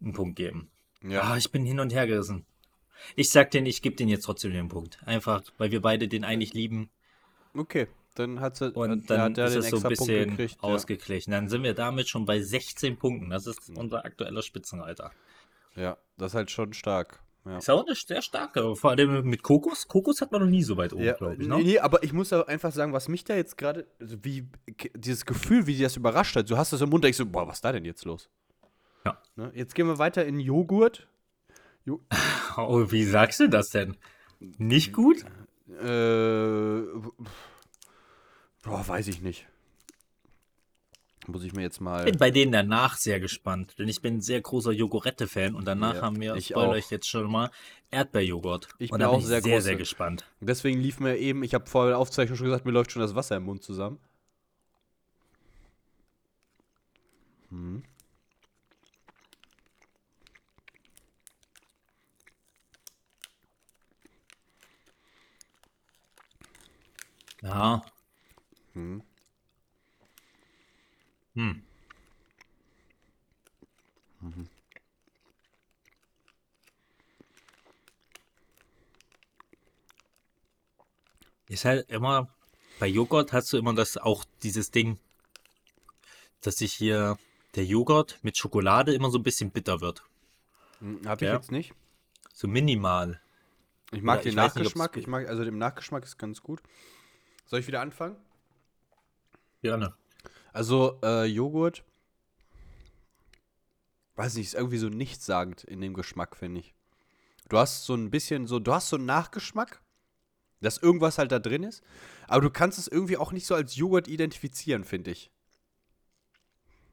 einen Punkt geben. Ja. Ah, ich bin hin und her gerissen. Ich sag denen, ich gebe denen jetzt trotzdem den Punkt. Einfach, weil wir beide den eigentlich lieben Okay, dann hat sie. und ja, dann hat er ist den es so ein bisschen gekriegt, ja. ausgeglichen. Dann sind wir damit schon bei 16 Punkten. Das ist Mhm. unser aktueller Spitzenreiter. Ja, das ist halt schon stark. Ja. Ist auch eine sehr starke. Vor allem mit Kokos. Kokos hat man noch nie so weit oben, Ja, glaube ich. nee, Ne? nee, aber ich muss einfach sagen, was mich da jetzt gerade, also wie dieses Gefühl, wie die das überrascht hat. Du hast das im Mund, denkst so, boah, was ist da denn jetzt los? Ja. Ne? Jetzt gehen wir weiter in Joghurt. Oh, wie sagst du das denn? Nicht gut? Äh, boah, weiß ich nicht. Muss ich mir jetzt Ich mal. bin bei denen danach sehr gespannt, denn ich bin ein sehr großer Jogurette-Fan und danach Ja, haben wir, ich spoil euch jetzt schon mal, Erdbeerjoghurt. Ich bin auch bin ich sehr sehr, große- sehr gespannt. Deswegen lief mir eben, ich habe vor der Aufzeichnung schon gesagt, mir läuft schon das Wasser im Mund zusammen. Hm. Ja. Hm. Hm. Ist halt immer, bei Joghurt hast du immer das auch dieses Ding, dass sich hier der Joghurt mit Schokolade immer so ein bisschen bitter wird. Hm, hab ich Ja. jetzt nicht. So minimal. Ich mag Ja, den ich weiß nicht, ob's Nachgeschmack. ich mag, also dem Nachgeschmack ist ganz gut. Soll ich wieder anfangen? Gerne. Also, äh, Joghurt. Weiß nicht, ist irgendwie so nichtssagend in dem Geschmack, finde ich. Du hast so ein bisschen so, du hast so einen Nachgeschmack, dass irgendwas halt da drin ist, aber du kannst es irgendwie auch nicht so als Joghurt identifizieren, finde ich.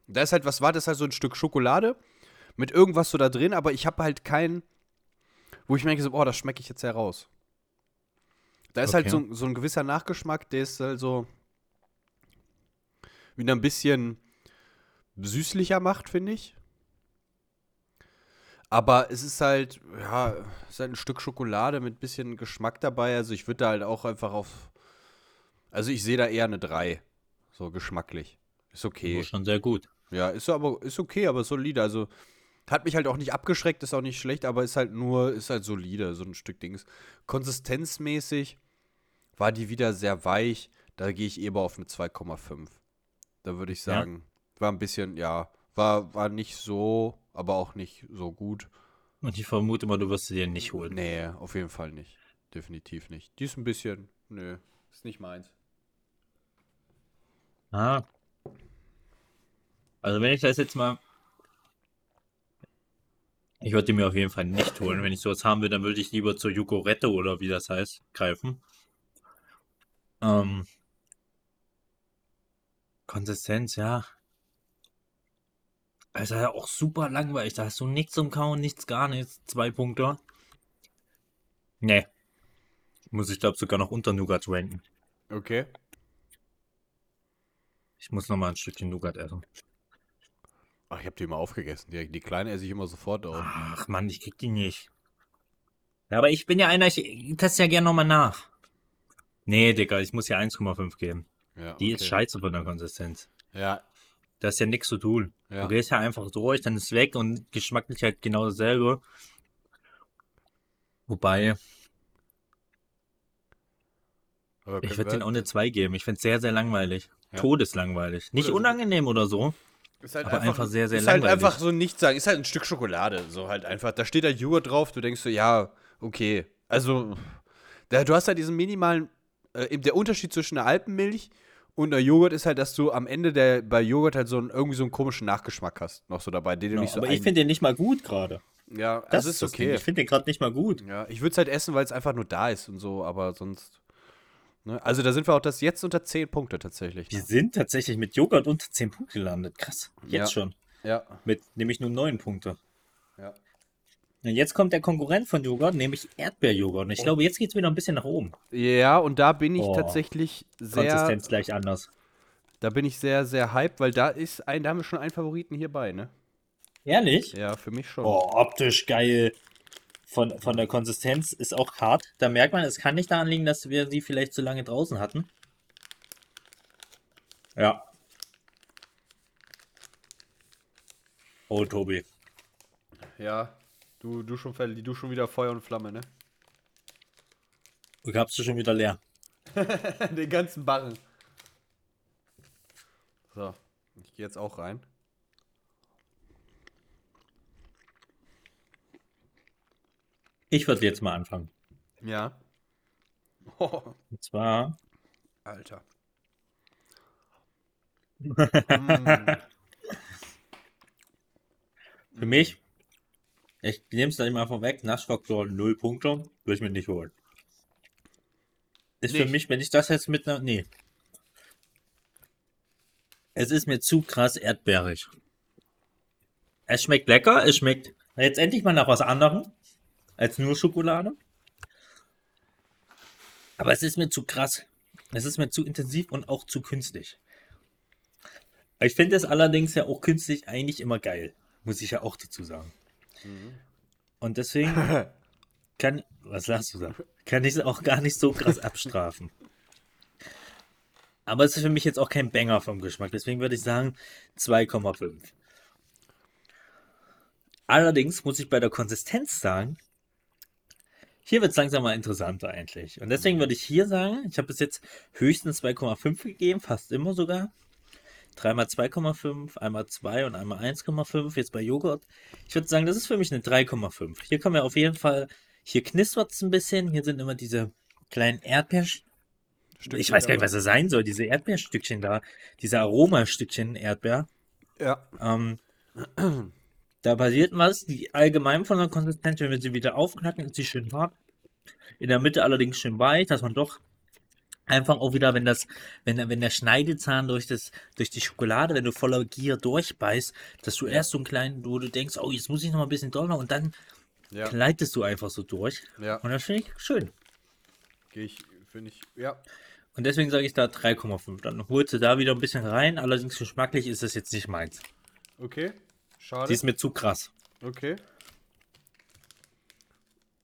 Da ist halt, was war das halt so ein Stück Schokolade mit irgendwas so da drin, aber ich habe halt keinen, wo ich merke so, oh, das schmecke ich jetzt heraus. Da ist halt Okay. so, so ein gewisser Nachgeschmack, der ist halt so wieder ein bisschen süßlicher macht, finde ich. Aber es ist halt, ja, es ist halt ein Stück Schokolade mit bisschen Geschmack dabei. Also ich würde da halt auch einfach auf. Also ich sehe da eher eine 3. So geschmacklich. Ist okay. Okay. Schon sehr gut. Ja, ist aber ist okay, aber solide. Also hat mich halt auch nicht abgeschreckt, ist auch nicht schlecht, aber ist halt nur, ist halt solide, so ein Stück Dings. Konsistenzmäßig war die wieder sehr weich. Da gehe ich eher auf eine 2,5. Da würde ich Ja? sagen, war ein bisschen, ja, war, war nicht so, aber auch nicht so gut. Und ich vermute mal, du wirst sie dir nicht holen. Nee, auf jeden Fall nicht. Definitiv nicht. Die ist ein bisschen, nö, ist nicht meins. Ah. Also wenn ich das jetzt mal. Ich würde die mir auf jeden Fall nicht holen. Wenn ich sowas haben will, dann würde ich lieber zur Jogurette oder wie das heißt, greifen. Ähm. Konsistenz, ja. Also ja auch super langweilig. Da hast du nichts zum Kauen, nichts, gar nichts. Zwei Punkte. Nee. Muss ich glaube sogar noch unter Nougat ranken. Okay. Ich muss noch mal ein Stückchen Nougat essen. Ach, ich habe die immer aufgegessen. Die, die kleine esse ich immer sofort auf. Ach Mann, ich krieg die nicht. Ja, aber ich bin ja einer, ich teste ja gerne nochmal nach. Nee, Digga, ich muss ja 1,5 geben. Ja, Die ist okay. scheiße von der Konsistenz. Ja, Da ist ja nichts zu tun. Ja. Du gehst ja einfach durch, dann ist weg und geschmacklich halt genau dasselbe. Wobei, ich würde den auch eine 2 geben. Ich finde es sehr, sehr langweilig. Ja. Todeslangweilig. Nicht Oder so. unangenehm oder so. Ist halt aber einfach sehr, sehr ist halt langweilig. einfach so nicht sagen. Ist halt ein Stück Schokolade. So halt einfach. Da steht da Joghurt drauf. Du denkst so, ja, okay. Also, da, du hast halt diesen minimalen, äh, eben der Unterschied zwischen einer Alpenmilch und einer Joghurt ist halt, dass du am Ende der, bei Joghurt halt so einen, irgendwie so einen komischen Nachgeschmack hast, noch so dabei, den du Ja, nicht so aber ich finde den nicht mal gut gerade. Ja, Das das ist das Ding. okay. Ich finde den gerade nicht mal gut. Ja, ich würde es halt essen, weil es einfach nur da ist und so, aber sonst. Ne? Also da sind wir auch das jetzt unter 10 Punkte tatsächlich. Wir sind tatsächlich mit Joghurt unter 10 Punkte gelandet. Krass. Jetzt Ja. schon. Ja. Mit nämlich nur 9 Punkte. Ja. Und jetzt kommt der Konkurrent von Joghurt, nämlich Erdbeerjoghurt. Und ich glaube, jetzt geht es wieder ein bisschen nach oben. Ja, und da bin ich Oh. tatsächlich sehr. Konsistenz gleich anders. Da bin ich sehr, sehr hyped, weil da ist ein, da haben wir schon einen Favoriten hierbei, ne? Ehrlich? Ja, für mich schon. Oh, optisch geil. Von, von der Konsistenz ist auch hart. Da merkt man, es kann nicht daran liegen, dass wir sie vielleicht zu lange draußen hatten. Ja. Oh, Tobi. Ja. Du, du, schon, du schon wieder Feuer und Flamme, ne? Du gabst du schon wieder leer. Den ganzen Barren. So, ich gehe jetzt auch rein. Ich würde jetzt mal anfangen. Ja. Oh, Und zwar, Alter. für mich, ich nehme es dann immer vorweg, Naschfaktor 0 Punkte, würde ich mir nicht holen. Ist für Nicht? mich, wenn ich das jetzt mit einer. Nee. Es ist mir zu krass erdbeerig. Es schmeckt lecker, es schmeckt jetzt endlich mal nach was anderem als nur Schokolade. Aber es ist mir zu krass. Es ist mir zu intensiv und auch zu künstlich. Ich finde es allerdings ja auch künstlich eigentlich immer geil. Muss ich ja auch dazu sagen. Und deswegen kann, was lachst du da? Kann ich es auch gar nicht so krass abstrafen. Aber es ist für mich jetzt auch kein Banger vom Geschmack. Deswegen würde ich sagen 2,5. Allerdings muss ich bei der Konsistenz sagen, hier wird es langsam mal interessanter eigentlich. Und deswegen würde ich hier sagen, ich habe bis jetzt höchstens 2,5 gegeben, fast immer sogar. Dreimal 2,5, einmal 2 und einmal 1,5. Jetzt bei Joghurt. Ich würde sagen, das ist für mich eine 3,5. Hier kommen wir auf jeden Fall, hier knistert es ein bisschen. Hier sind immer diese kleinen Erdbeer. Ich weiß gar nicht, was das sein soll. Diese Erdbeerstückchen da. Diese Aromastückchen Erdbeer. Ja. Ähm, da passiert was. Die allgemein von der Konsistenz, wenn wir sie wieder aufknacken, ist sie schön hart. In der Mitte allerdings schön weich, dass man doch einfach auch wieder, wenn das, wenn, der- wenn der Schneidezahn durch das, durch die Schokolade, wenn du voller Gier durchbeißt, dass du erst so einen kleinen, wo du denkst, oh, jetzt muss ich noch mal ein bisschen doller und dann Ja. gleitest du einfach so durch. Ja. Und das finde ich schön. Gehe ich, finde ich, ja. Und deswegen sage ich da 3,5. Dann holst du da wieder ein bisschen rein. Allerdings geschmacklich ist das jetzt nicht meins. Okay. Schade. Die ist mir zu krass. Okay.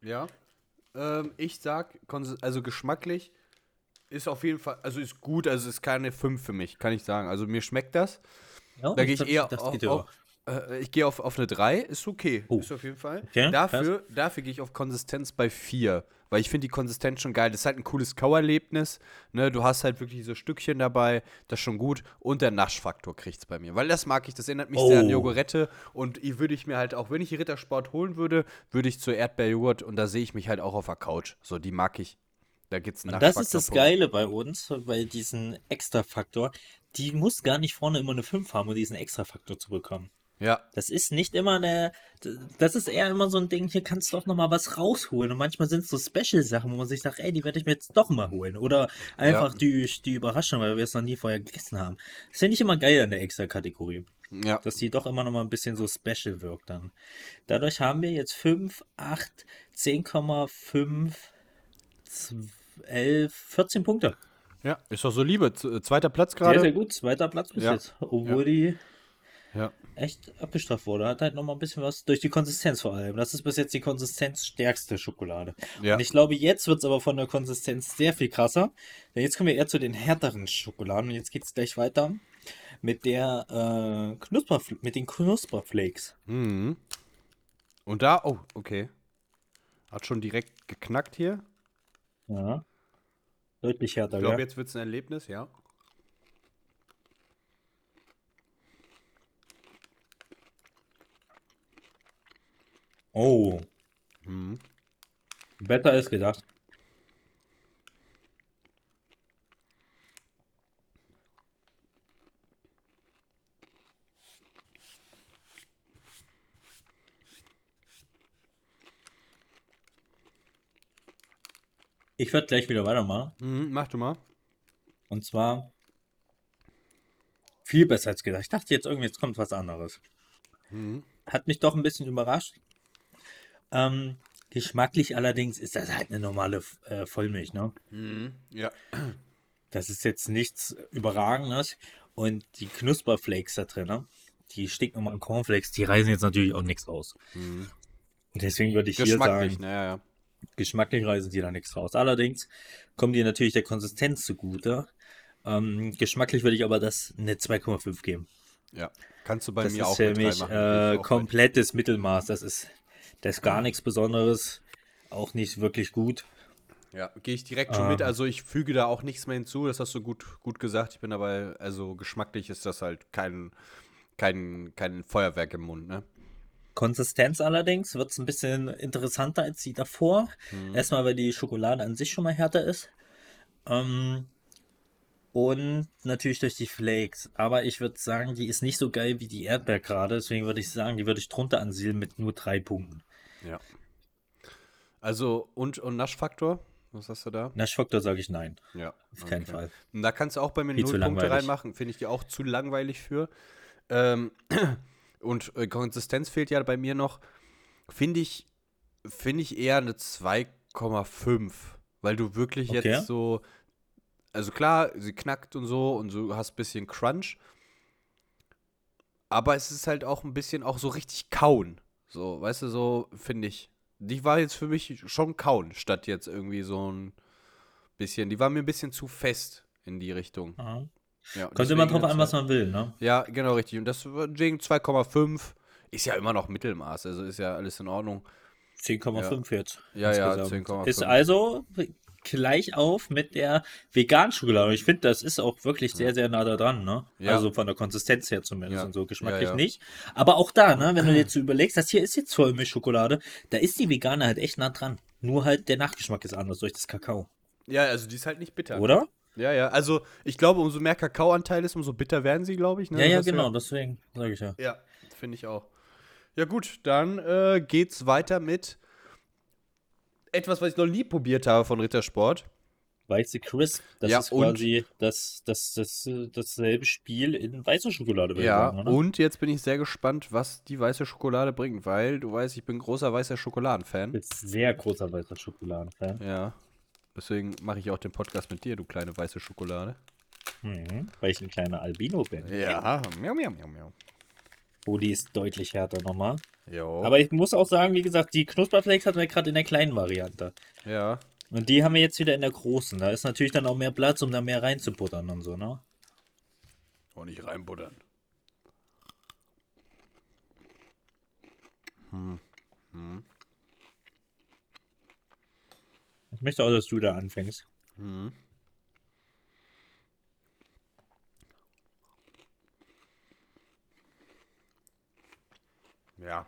Ja. Ähm, ich sag, also geschmacklich ist auf jeden Fall, also ist gut, also ist keine 5 für mich, kann ich sagen. Also mir schmeckt das. Ja, Da gehe ich eher auf, auf, äh, ich gehe auf, auf eine 3, ist okay. Oh. Ist auf jeden Fall. Okay, dafür dafür gehe ich auf Konsistenz bei 4, weil ich finde die Konsistenz schon geil. Das ist halt ein cooles Kauerlebnis. Ne? Du hast halt wirklich diese Stückchen dabei, das ist schon gut. Und der Naschfaktor kriegt es bei mir, weil das mag ich. Das erinnert mich sehr an Oh. Jogurette. Und ich würde ich mir halt, auch wenn ich Rittersport holen würde, würde ich zur Erdbeerjoghurt und da sehe ich mich halt auch auf der Couch. So, die mag ich. Da gibt's einen das ist das. Geile bei uns, bei diesen Extra-Faktor. Die muss gar nicht vorne immer eine 5 haben, um diesen Extra-Faktor zu bekommen. Ja, Das ist nicht immer eine. Das ist eher immer so ein Ding, hier kannst du doch nochmal was rausholen. Und manchmal sind es so Special-Sachen, wo man sich sagt, ey, die werde ich mir jetzt doch mal holen. Oder einfach die, die Überraschung, weil wir es noch nie vorher gegessen haben. Das finde ich immer geil an der Extra-Kategorie. ja. Dass die doch immer noch mal ein bisschen so special wirkt dann. Dadurch haben wir jetzt 5, 8, 10,5, 11, 14 Punkte. Ja, ist doch so Liebe. Z- Zweiter Platz Sehr, sehr gerade. gut. Zweiter Platz bis Ja. jetzt. Obwohl die Ja. echt abgestraft wurde. Hat halt noch mal ein bisschen was durch die Konsistenz vor allem. Das ist bis jetzt die konsistenzstärkste Schokolade. Ja. Und ich glaube, jetzt wird es aber von der Konsistenz sehr viel krasser. Denn jetzt kommen wir eher zu den härteren Schokoladen. Und jetzt geht es gleich weiter mit der äh, Knusper, mit den Knusperflakes. Mhm. Und da, oh, okay. Hat schon direkt geknackt hier. Ja. Deutlich härter, Ich glaube, gell? jetzt wird es ein Erlebnis, ja. Oh. Mhm. Besser als gedacht. Ich werde gleich wieder weitermachen. Mhm, mach du mal. Und zwar viel besser als gedacht. Ich dachte jetzt irgendwie, jetzt kommt was anderes. Mhm. Hat mich doch ein bisschen überrascht. Ähm, geschmacklich allerdings ist das halt eine normale äh, Vollmilch, ne? Mhm. Ja. Das ist jetzt nichts Überragendes. Und die Knusperflakes da drin, ne? die stinknormalen Cornflakes, die reißen jetzt natürlich auch nichts raus. Mhm. Und deswegen würde ich hier sagen, naja, ja. Geschmacklich reißen die da nichts raus. Allerdings kommen die natürlich der Konsistenz zugute. Ähm, geschmacklich würde ich aber das eine 2,5 geben. Ja. Kannst du bei das mir ist auch für mit mich reinmachen. äh, komplettes Mittelmaß. Das ist, das ist gar nichts Besonderes. Auch nicht wirklich gut. Ja, gehe ich direkt schon mit. Ähm. Also ich füge da auch nichts mehr hinzu. Das hast du gut, gut gesagt. Ich bin dabei, also geschmacklich ist das halt kein, kein, kein Feuerwerk im Mund, ne? Konsistenz allerdings wird es ein bisschen interessanter als die davor. Mhm. Erstmal, weil die Schokolade an sich schon mal härter ist. Ähm, und natürlich durch die Flakes. Aber ich würde sagen, die ist nicht so geil wie die Erdbeer gerade. Deswegen würde ich sagen, die würde ich drunter ansiedeln mit nur drei Punkten. Ja. Also, und, und Naschfaktor? Was hast du da? Naschfaktor sage ich nein. Ja. Auf keinen okay. Fall. Und da kannst du auch bei mir Viel null Punkte langweilig. reinmachen. Finde ich die auch zu langweilig für. Ähm, und äh, Konsistenz fehlt ja bei mir noch. Finde ich, finde ich eher eine 2,5. Weil du wirklich Okay. jetzt so. Also klar, sie knackt und so und du hast ein bisschen Crunch. Aber es ist halt auch ein bisschen auch so richtig kauen. So, weißt du, so finde ich. Die war jetzt für mich schon kauen, statt jetzt irgendwie so ein bisschen. Die war mir ein bisschen zu fest in die Richtung. Aha. Ja, Kommt immer drauf an, was man will, ne? Ja, genau, richtig. Und deswegen 2,5 ist ja immer noch Mittelmaß. Also ist ja alles in Ordnung. 10,5 jetzt. Ja, ja, insgesamt. 10,5. Ist also gleich auf mit der veganen Schokolade. Ich finde, das ist auch wirklich sehr, sehr nah da dran, ne? Ja. Also von der Konsistenz her zumindest Ja. und so. Geschmacklich Ja, ja. nicht. Aber auch da, ne, wenn du jetzt so überlegst, das hier ist jetzt Vollmilchschokolade, da ist die vegane halt echt nah dran. Nur halt der Nachgeschmack ist anders durch das Kakao. Ja, also die ist halt nicht bitter. Oder? Ja, ja. Also ich glaube, umso mehr Kakaoanteil ist, umso bitter werden sie, glaube ich. Ne? Ja, ja, Das genau, deswegen sage ich ja. Ja, finde ich auch. Ja, gut, dann äh, geht's weiter mit etwas, was ich noch nie probiert habe von Rittersport. Weiße Crisp, das Ja, ist quasi das, das, das, äh, dasselbe Spiel in weißer Schokolade, ich Ja, sagen, und jetzt bin ich sehr gespannt, was die weiße Schokolade bringt, weil du weißt, ich bin großer weißer Schokoladenfan. Du bist sehr großer weißer Schokoladenfan. Ja. Deswegen mache ich auch den Podcast mit dir, du kleine weiße Schokolade. Mhm, weil ich ein kleiner Albino bin. Ja, miau, miau, miau, miau. Oh, die ist deutlich härter nochmal. Jo. Aber ich muss auch sagen, wie gesagt, die Knusperflakes hatten wir gerade in der kleinen Variante. ja. Und die haben wir jetzt wieder in der großen. Da ist natürlich dann auch mehr Platz, um da mehr reinzubuttern und so, ne? Und nicht reinbuttern. Ich möchte auch, dass du da anfängst. Mhm. Ja.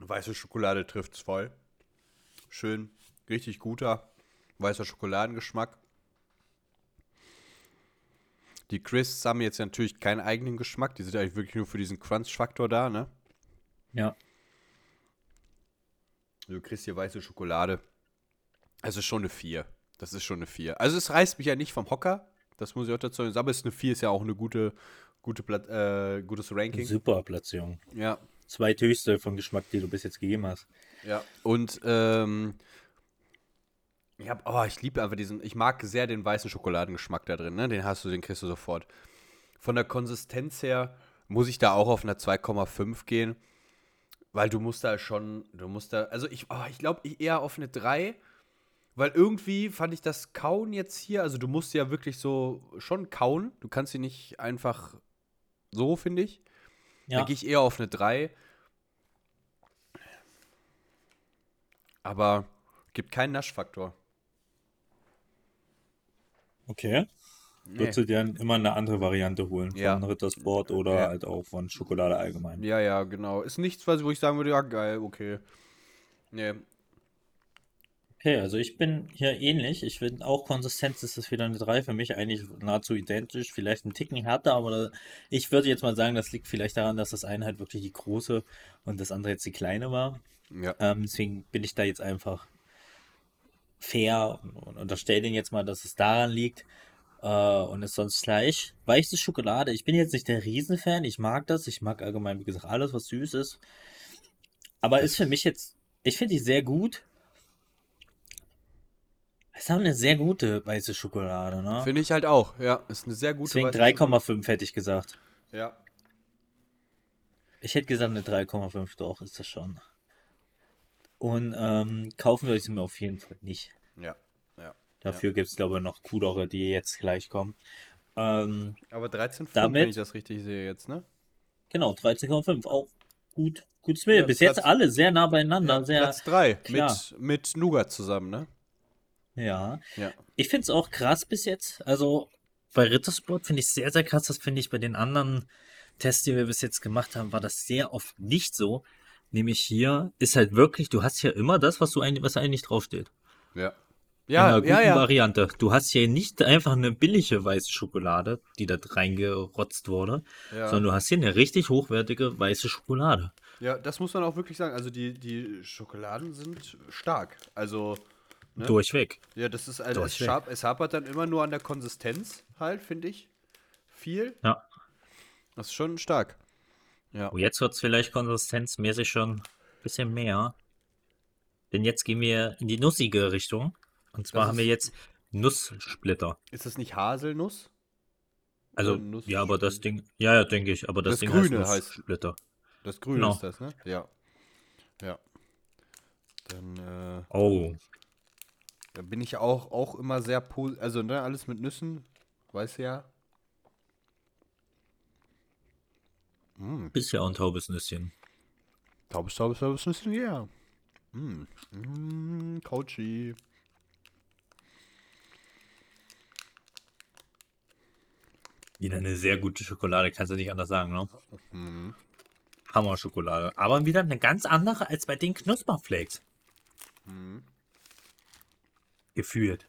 Weiße Schokolade trifft's voll. Schön, richtig guter weißer Schokoladengeschmack. Die Crisps haben jetzt natürlich keinen eigenen Geschmack. Die sind eigentlich wirklich nur für diesen Crunch-Faktor da, ne? Ja. Du kriegst hier weiße Schokolade. Es ist schon eine 4. Das ist schon eine 4. Also es reißt mich ja nicht vom Hocker. Das muss ich auch dazu sagen. Aber es ist eine 4 ist ja auch eine gute, gute Plat äh, gutes Ranking. Super Platzierung. Ja. Zweithöchste vom Geschmack, die du bis jetzt gegeben hast. Ja. Und ähm, ich hab, oh, ich liebe einfach diesen, ich mag sehr den weißen Schokoladengeschmack da drin, ne? Den hast du, den kriegst du sofort. Von der Konsistenz her muss ich da auch auf einer 2,5 gehen. Weil du musst da schon, du musst da, also ich, oh, ich glaube ich eher auf eine 3, weil irgendwie fand ich das Kauen jetzt hier, also du musst ja wirklich so schon kauen, du kannst sie nicht einfach so, finde ich. Da Ja. gehe ich eher auf eine 3. Aber gibt keinen Naschfaktor. Okay. Würdest du dir dann immer eine andere Variante holen? Von Ja. Rittersport oder Ja. halt auch von Schokolade allgemein? Ja, ja, genau. Ist nichts, was, wo ich sagen würde, ja, geil, okay. Nee. Okay, also ich bin hier ähnlich. Ich finde auch Konsistenz ist das wieder eine 3 für mich eigentlich nahezu identisch. Vielleicht ein Ticken härter, aber ich würde jetzt mal sagen, das liegt vielleicht daran, dass das eine halt wirklich die große und das andere jetzt die kleine war. Ja. Ähm, deswegen bin ich da jetzt einfach fair und, unterstelle denen jetzt mal, dass es daran liegt. Äh, und ist sonst gleich. Weiße Schokolade. Ich bin jetzt nicht der Riesenfan. Ich mag das. Ich mag allgemein, wie gesagt, alles, was süß ist. Aber ist für mich jetzt, ich finde die sehr gut. Es ist auch eine sehr gute weiße Schokolade, ne? Finde ich halt auch, ja. Ist eine sehr gute Deswegen weiße 3,5 hätte ich gesagt. Ja. Ich hätte gesagt, eine 3,5 doch, ist das schon. Und ähm, kaufen würde ich sie mir auf jeden Fall nicht. Ja. Ja. Dafür gibt es, glaube ich, noch coolere, die jetzt gleich kommen. Ähm, Aber 13,5, Damit- wenn ich das richtig sehe jetzt, ne? genau, 13,5. Auch gut. Gutes Mittel. Ja, Bis jetzt Platz- alle sehr nah beieinander. sehr, Platz 3 klar. mit, mit Nougat zusammen, ne? ja. Ja. Ich finde es auch krass bis jetzt. Also bei Rittersport finde ich es sehr, sehr krass. Das finde ich bei den anderen Tests, die wir bis jetzt gemacht haben, war das sehr oft nicht so. Nämlich hier ist halt wirklich, du hast hier immer das, was du eigentlich, was eigentlich draufsteht. Ja. In Ja, einer guten ja, ja. Variante. Du hast hier nicht einfach eine billige weiße Schokolade, die da reingerotzt wurde, Ja. sondern du hast hier eine richtig hochwertige weiße Schokolade. Ja, das muss man auch wirklich sagen. Also die, die Schokoladen sind stark. Also, ne? Durchweg. Ja, das ist also es, schap- es hapert dann immer nur an der Konsistenz halt, finde ich. Viel. Ja. Das ist schon stark. Ja. Und jetzt wird es vielleicht konsistenzmäßig schon ein bisschen mehr. Denn jetzt gehen wir in die nussige Richtung. Und zwar Das haben wir jetzt Nusssplitter. Ist das nicht Haselnuss? Also, ja, aber das Ding, ja, ja, denke ich, aber das, Das Ding Grüne heißt heißt- Nusssplitter. Das Grüne Genau. ist das, ne? Ja. Ja. Dann, äh, Oh, da bin ich auch, auch immer sehr positiv. Also, ne, alles mit Nüssen, weiß ja. ist ja auch ein taubes Nüsschen. Taubes, taubes, taubes Nüssen, ja. Mm. Mm, Couchy. Wieder eine sehr gute Schokolade, kannst du nicht anders sagen, ne? Mhm. Hammer-Schokolade. Aber wieder eine ganz andere als bei den Knusperflakes. Mhm. Gefühlt.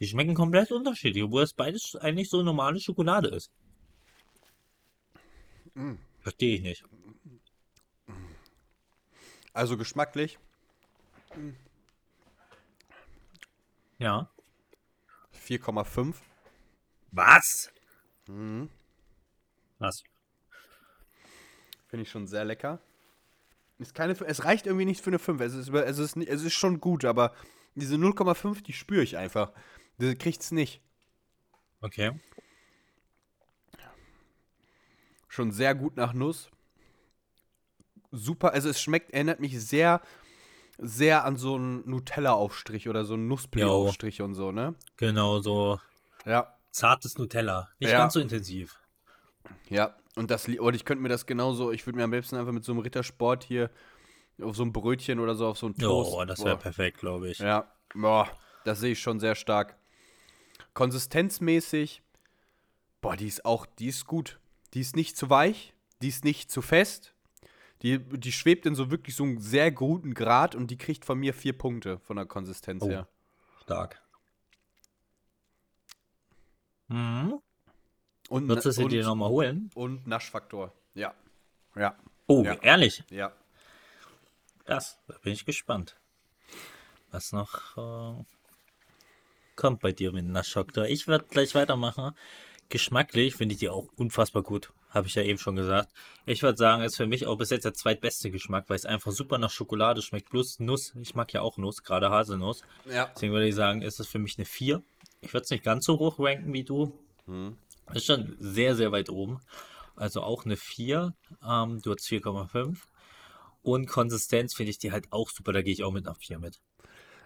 Die schmecken komplett unterschiedlich, obwohl es beides eigentlich so normale Schokolade ist. Mhm. Verstehe ich nicht. Also geschmacklich Ja. 4,5. Was? Mhm. Was? Finde ich schon sehr lecker. Ist keine, es reicht irgendwie nicht für eine 5. Es ist, es ist, es ist schon gut, aber diese 0,5, die spüre ich einfach. Die kriegt's nicht. Okay. Schon sehr gut nach Nuss. Super, also es schmeckt, erinnert mich sehr, sehr an so einen Nutella-Aufstrich oder so einen Nussblee-Aufstrich und so, ne? Genau, so Ja, zartes Nutella. Nicht Ja. ganz so intensiv. ja. Und das, und ich könnte mir das genauso, ich würde mir am liebsten einfach mit so einem Rittersport hier auf so ein Brötchen oder so auf so einen Toast. Oh, das wäre perfekt, glaube ich. Ja, boah, das sehe ich schon sehr stark. Konsistenzmäßig, boah, die ist auch, die ist gut. Die ist nicht zu weich, die ist nicht zu fest. Die, die schwebt in so wirklich so einem sehr guten Grad und die kriegt von mir vier Punkte von der Konsistenz Oh. her. Stark. Mhm. Und, Würdest du sie und, dir nochmal holen? und Naschfaktor. Ja. Ja. Oh, Ja. ehrlich? Ja. Das, da bin ich gespannt. Was noch äh, kommt bei dir mit Naschoktor? Ich werde gleich weitermachen. Geschmacklich finde ich die auch unfassbar gut. Habe ich ja eben schon gesagt. Ich würde sagen, ist für mich auch bis jetzt der zweitbeste Geschmack, weil es einfach super nach Schokolade schmeckt. Plus Nuss. Ich mag ja auch Nuss, gerade Haselnuss. Ja. Deswegen würde ich sagen, ist es für mich eine 4. Ich würde es nicht ganz so hoch ranken wie du. Hm. Ist schon sehr, sehr weit oben. Also auch eine 4. Ähm, du hast 4,5. Und Konsistenz finde ich die halt auch super. Da gehe ich auch mit nach 4 mit.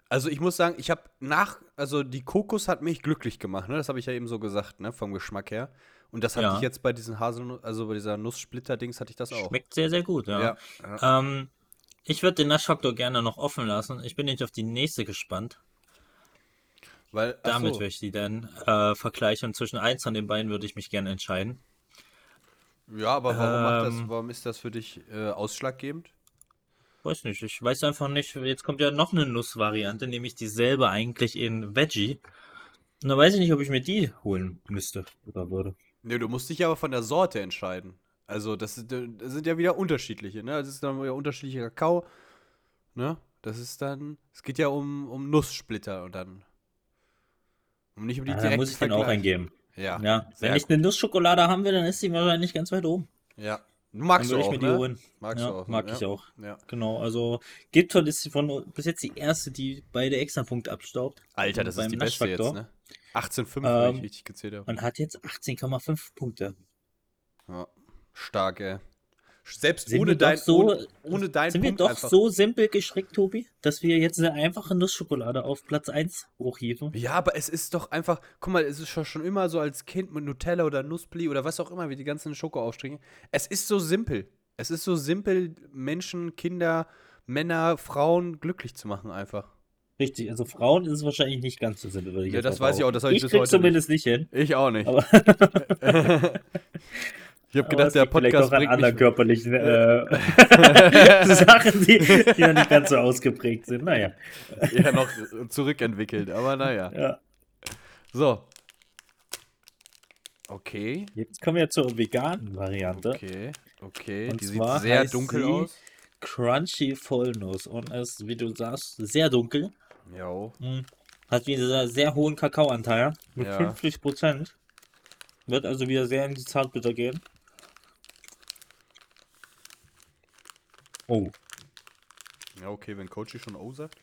Also ich muss sagen, ich habe nach, also die Kokos hat mich glücklich gemacht, ne? Das habe ich ja eben so gesagt, ne? Vom Geschmack her. Und das hatte Ja. ich jetzt bei diesen Haselnuss, also bei dieser Nusssplitter-Dings hatte ich das auch. Schmeckt sehr, sehr gut, ja. Ja. Ähm, ich würde den Naschfaktor gerne noch offen lassen. Ich bin nicht auf die nächste gespannt. Weil, Damit so. würde ich die dann äh, vergleichen und zwischen eins von den beiden würde ich mich gerne entscheiden. Ja, aber warum, macht das, Ähm. warum ist das für dich äh, ausschlaggebend? Weiß nicht, ich weiß einfach nicht. Jetzt kommt ja noch eine Nussvariante, nämlich dieselbe eigentlich in Veggie. Und da weiß ich nicht, ob ich mir die holen müsste oder würde. Ne, du musst dich aber von der Sorte entscheiden. Also, das, ist- das sind ja wieder unterschiedliche, ne? Das ist dann wieder unterschiedlicher Kakao, ne? Das ist dann, es geht ja um, um Nusssplitter und dann, um nicht um die Ah, da direkten muss ich den auch eingeben. Ja, Ja, wenn ich eine Nussschokolade haben will, dann ist die wahrscheinlich ganz weit oben. ja. Du Dann magst du würde ich auch, mir die ne? holen. Magst ja, du auch, mag ja. ich auch. Ja. Genau, also Gipton ist von bis jetzt die erste, die beide Extrapunkte abstaubt. Alter, das ist die beste jetzt, ne? 18,5, wenn Ähm, ich richtig gezählt habe. Und hat jetzt 18,5 Punkte. Ja. Stark, ey. Selbst Sind ohne wir dein, so- ohne, ohne deinen Sind wir Punkt doch einfach. so simpel gestrickt, Tobi, dass wir jetzt eine einfache Nussschokolade auf Platz 1 hochhieven? Ja, aber es ist doch einfach, guck mal, es ist schon- immer so als Kind mit Nutella oder Nussbli oder was auch immer, wie die ganzen Schokoaufstriche. Es ist so simpel. Es ist so simpel, Menschen, Kinder, Männer, Frauen glücklich zu machen einfach. Richtig, also Frauen ist es wahrscheinlich nicht ganz so simpel, Ja, das weiß ich auch, das ich Ich bis heute zumindest nicht hin. Ich auch nicht. Aber, ich habe gedacht, der liegt vielleicht Podcast auch an anderen mich. körperlichen äh, Sachen, die, die noch nicht ganz so ausgeprägt sind. Naja, Ja, noch zurückentwickelt, aber naja. ja. So. Okay, Jetzt kommen wir zur veganen Variante. okay, okay. Und Die sieht sehr heißt dunkel sie- aus. Crunchy Vollnuss und ist, wie du sagst, sehr dunkel. Jo. Hm. Hat wieder sehr hohen Kakaoanteil mit Ja. 50 Prozent. Wird also wieder sehr in die Zartbitter gehen. Oh, Ja, okay, wenn Coachy schon O sagt.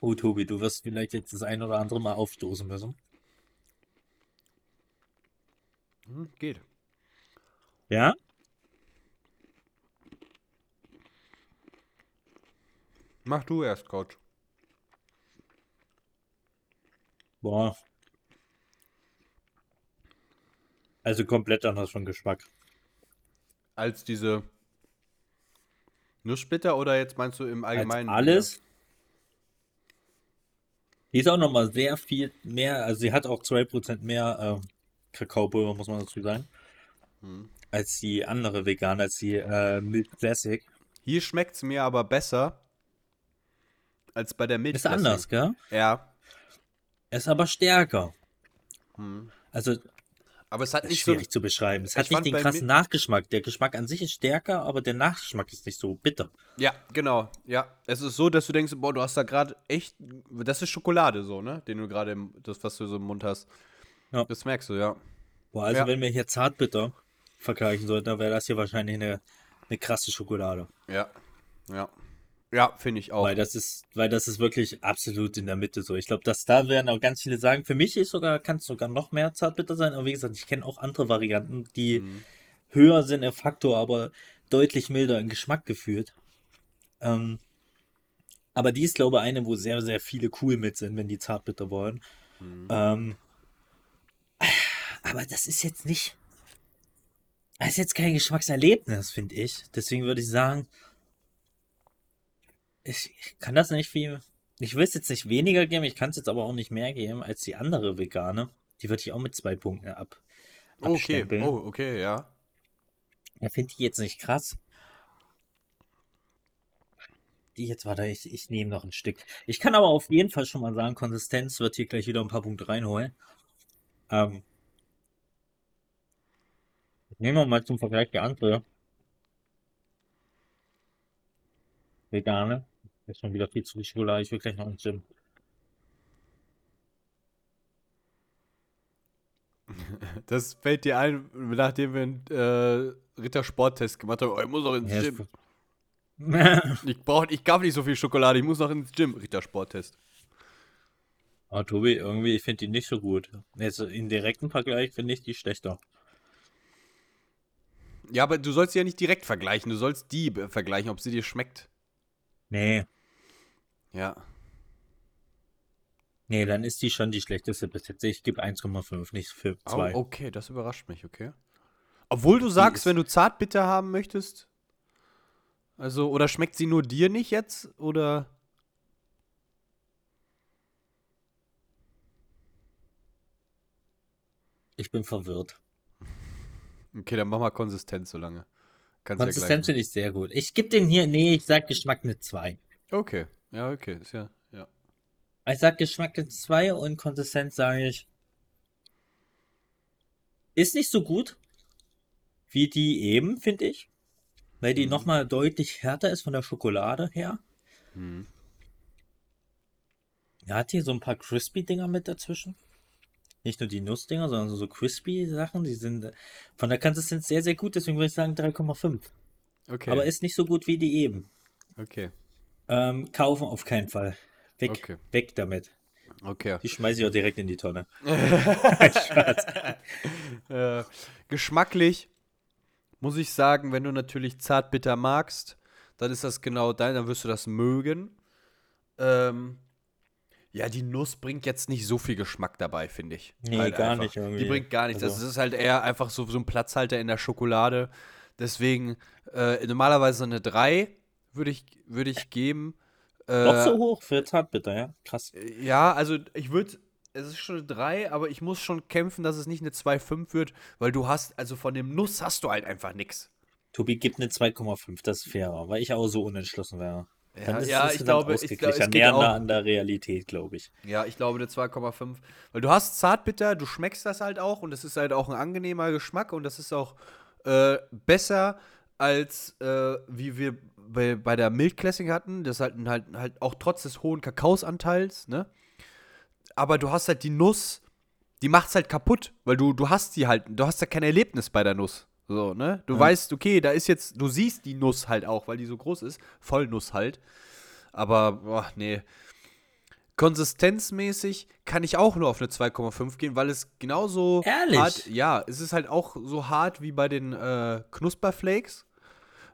oh Tobi, du wirst vielleicht jetzt das ein oder andere Mal aufstoßen müssen. Hm, geht. Ja? Mach du erst, Coach. Boah. Also komplett anders von Geschmack. Als diese Nusssplitter oder jetzt meinst du im Als Allgemeinen? alles. Die ist auch nochmal sehr viel mehr, also sie hat auch 2% mehr ähm, Kakaopulver, muss man dazu sagen, Hm. Als die andere vegane, als die äh, Milk Classic. Hier schmeckt es mir aber besser als bei der Milch. Ist anders, gell? Ja. Ist aber stärker. Hm. Also, Aber es hat ist nicht so. schwierig zu beschreiben. Es hat nicht den krassen Mil- Nachgeschmack. Der Geschmack an sich ist stärker, aber der Nachgeschmack ist nicht so bitter. Ja, genau. Ja. Es ist so, dass du denkst, boah, du hast da gerade echt. Das ist Schokolade so, ne? Den du gerade, im- das, was du so im Mund hast. Ja. Das merkst du, ja. Boah, also Ja. wenn wir hier Zartbitter vergleichen sollten, dann wäre das hier wahrscheinlich eine, eine krasse Schokolade. Ja. Ja. Ja, finde ich auch. Weil das ist, weil das ist wirklich absolut in der Mitte so. Ich glaube, dass da werden auch ganz viele sagen, für mich ist sogar, kann es sogar noch mehr Zartbitter sein, aber wie gesagt, ich kenne auch andere Varianten, die Mhm. höher sind im Faktor, aber deutlich milder im Geschmack gefühlt. Ähm, aber die ist, glaube ich, eine, wo sehr, sehr viele cool mit sind, wenn die Zartbitter wollen. Mhm. Ähm, aber das ist jetzt nicht. Das ist jetzt kein Geschmackserlebnis, finde ich. Deswegen würde ich sagen, ich, ich kann das nicht viel. Ich will es jetzt nicht weniger geben, ich kann es jetzt aber auch nicht mehr geben als die andere vegane. Die würde ich auch mit zwei Punkten ab. okay. abstempeln. Oh, okay, ja. Ja, finde ich jetzt nicht krass. Die jetzt, warte, ich, ich nehme noch ein Stück. Ich kann aber auf jeden Fall schon mal sagen, Konsistenz wird hier gleich wieder ein paar Punkte reinholen. Ähm, nehmen wir mal zum Vergleich die andere. Vegane. Das ist schon wieder viel zu viel Schokolade. Ich will gleich noch ins Gym. Das fällt dir ein, nachdem wir einen äh, Rittersporttest gemacht haben. Oh, ich muss noch ins Ja, Gym. Ich brauche, ich darf nicht so viel Schokolade, ich muss noch ins Gym. Rittersporttest. Aber Tobi, irgendwie, ich finde die nicht so gut. Jetzt im direkten Vergleich finde ich die schlechter. Ja, aber du sollst sie ja nicht direkt vergleichen. Du sollst die vergleichen, ob sie dir schmeckt. Nee, Ja. Nee, dann ist die schon die schlechteste bis jetzt. Ich gebe 1,5, nicht für Oh, 2. okay, das überrascht mich, okay. Obwohl du sagst, wenn du Zartbitter haben möchtest. Also, oder schmeckt sie nur dir nicht jetzt? Oder. Ich bin verwirrt. Okay, dann mach mal Konsistenz so lange. Kannst Konsistenz ja finde ich sehr gut. Ich gebe den hier, nee, ich sag Geschmack eine 2. gleich. Okay, ja, okay, ist ja, ja. Ich sag Geschmack eine 2 und Konsistenz sage ich. Ist nicht so gut wie die eben, finde ich. Weil die Mhm. nochmal deutlich härter ist von der Schokolade her. Hm. Er hat hier so ein paar Crispy-Dinger mit dazwischen. Nicht nur die Nussdinger, sondern so Crispy-Sachen. Die sind von der Konsistenz sehr, sehr gut. Deswegen würde ich sagen 3,5. Okay. Aber ist nicht so gut wie die eben. okay. Ähm, kaufen auf keinen Fall. Weg, Okay. weg damit. Okay. Die schmeiße ich auch direkt in die Tonne. Äh, geschmacklich muss ich sagen, wenn du natürlich zartbitter magst, dann ist das genau dein, dann wirst du das mögen. Ähm, ja, die Nuss bringt jetzt nicht so viel Geschmack dabei, finde ich. Nee, Halt gar einfach. nicht irgendwie. Die bringt gar nichts. Also- Das ist halt eher einfach so, so ein Platzhalter in der Schokolade. Deswegen äh, normalerweise eine 3 würde ich, würde ich geben. Äh, Doch so hoch für Zartbitter, ja? Krass. ja, also ich würde, es ist schon eine 3, aber ich muss schon kämpfen, dass es nicht eine 2,5 wird, weil du hast, also von dem Nuss hast du halt einfach nichts. Tobi gibt eine 2,5, das ist fairer, weil ich auch so unentschlossen wäre. Ja, ist ja, ich glaube, ich glaube, geht näher auch- an der Realität, glaube ich. Ja, ich glaube eine 2,5. Weil du hast Zartbitter, du schmeckst das halt auch und es ist halt auch ein angenehmer Geschmack und das ist auch äh, besser als äh, wie wir bei, bei der Milk Classic hatten. Das halt, halt, halt auch trotz des hohen Kakaosanteils, ne? Aber du hast halt die Nuss, die macht's halt kaputt, weil du, du hast die halt, du hast ja kein Erlebnis bei der Nuss. So, ne? Du Ja. weißt, okay, da ist jetzt, du siehst die Nuss halt auch, weil die so groß ist. Vollnuss halt. Aber, boah, nee. Konsistenzmäßig kann ich auch nur auf eine 2,5 gehen, weil es genauso Ehrlich? hart, ja, es ist halt auch so hart wie bei den äh, Knusperflakes,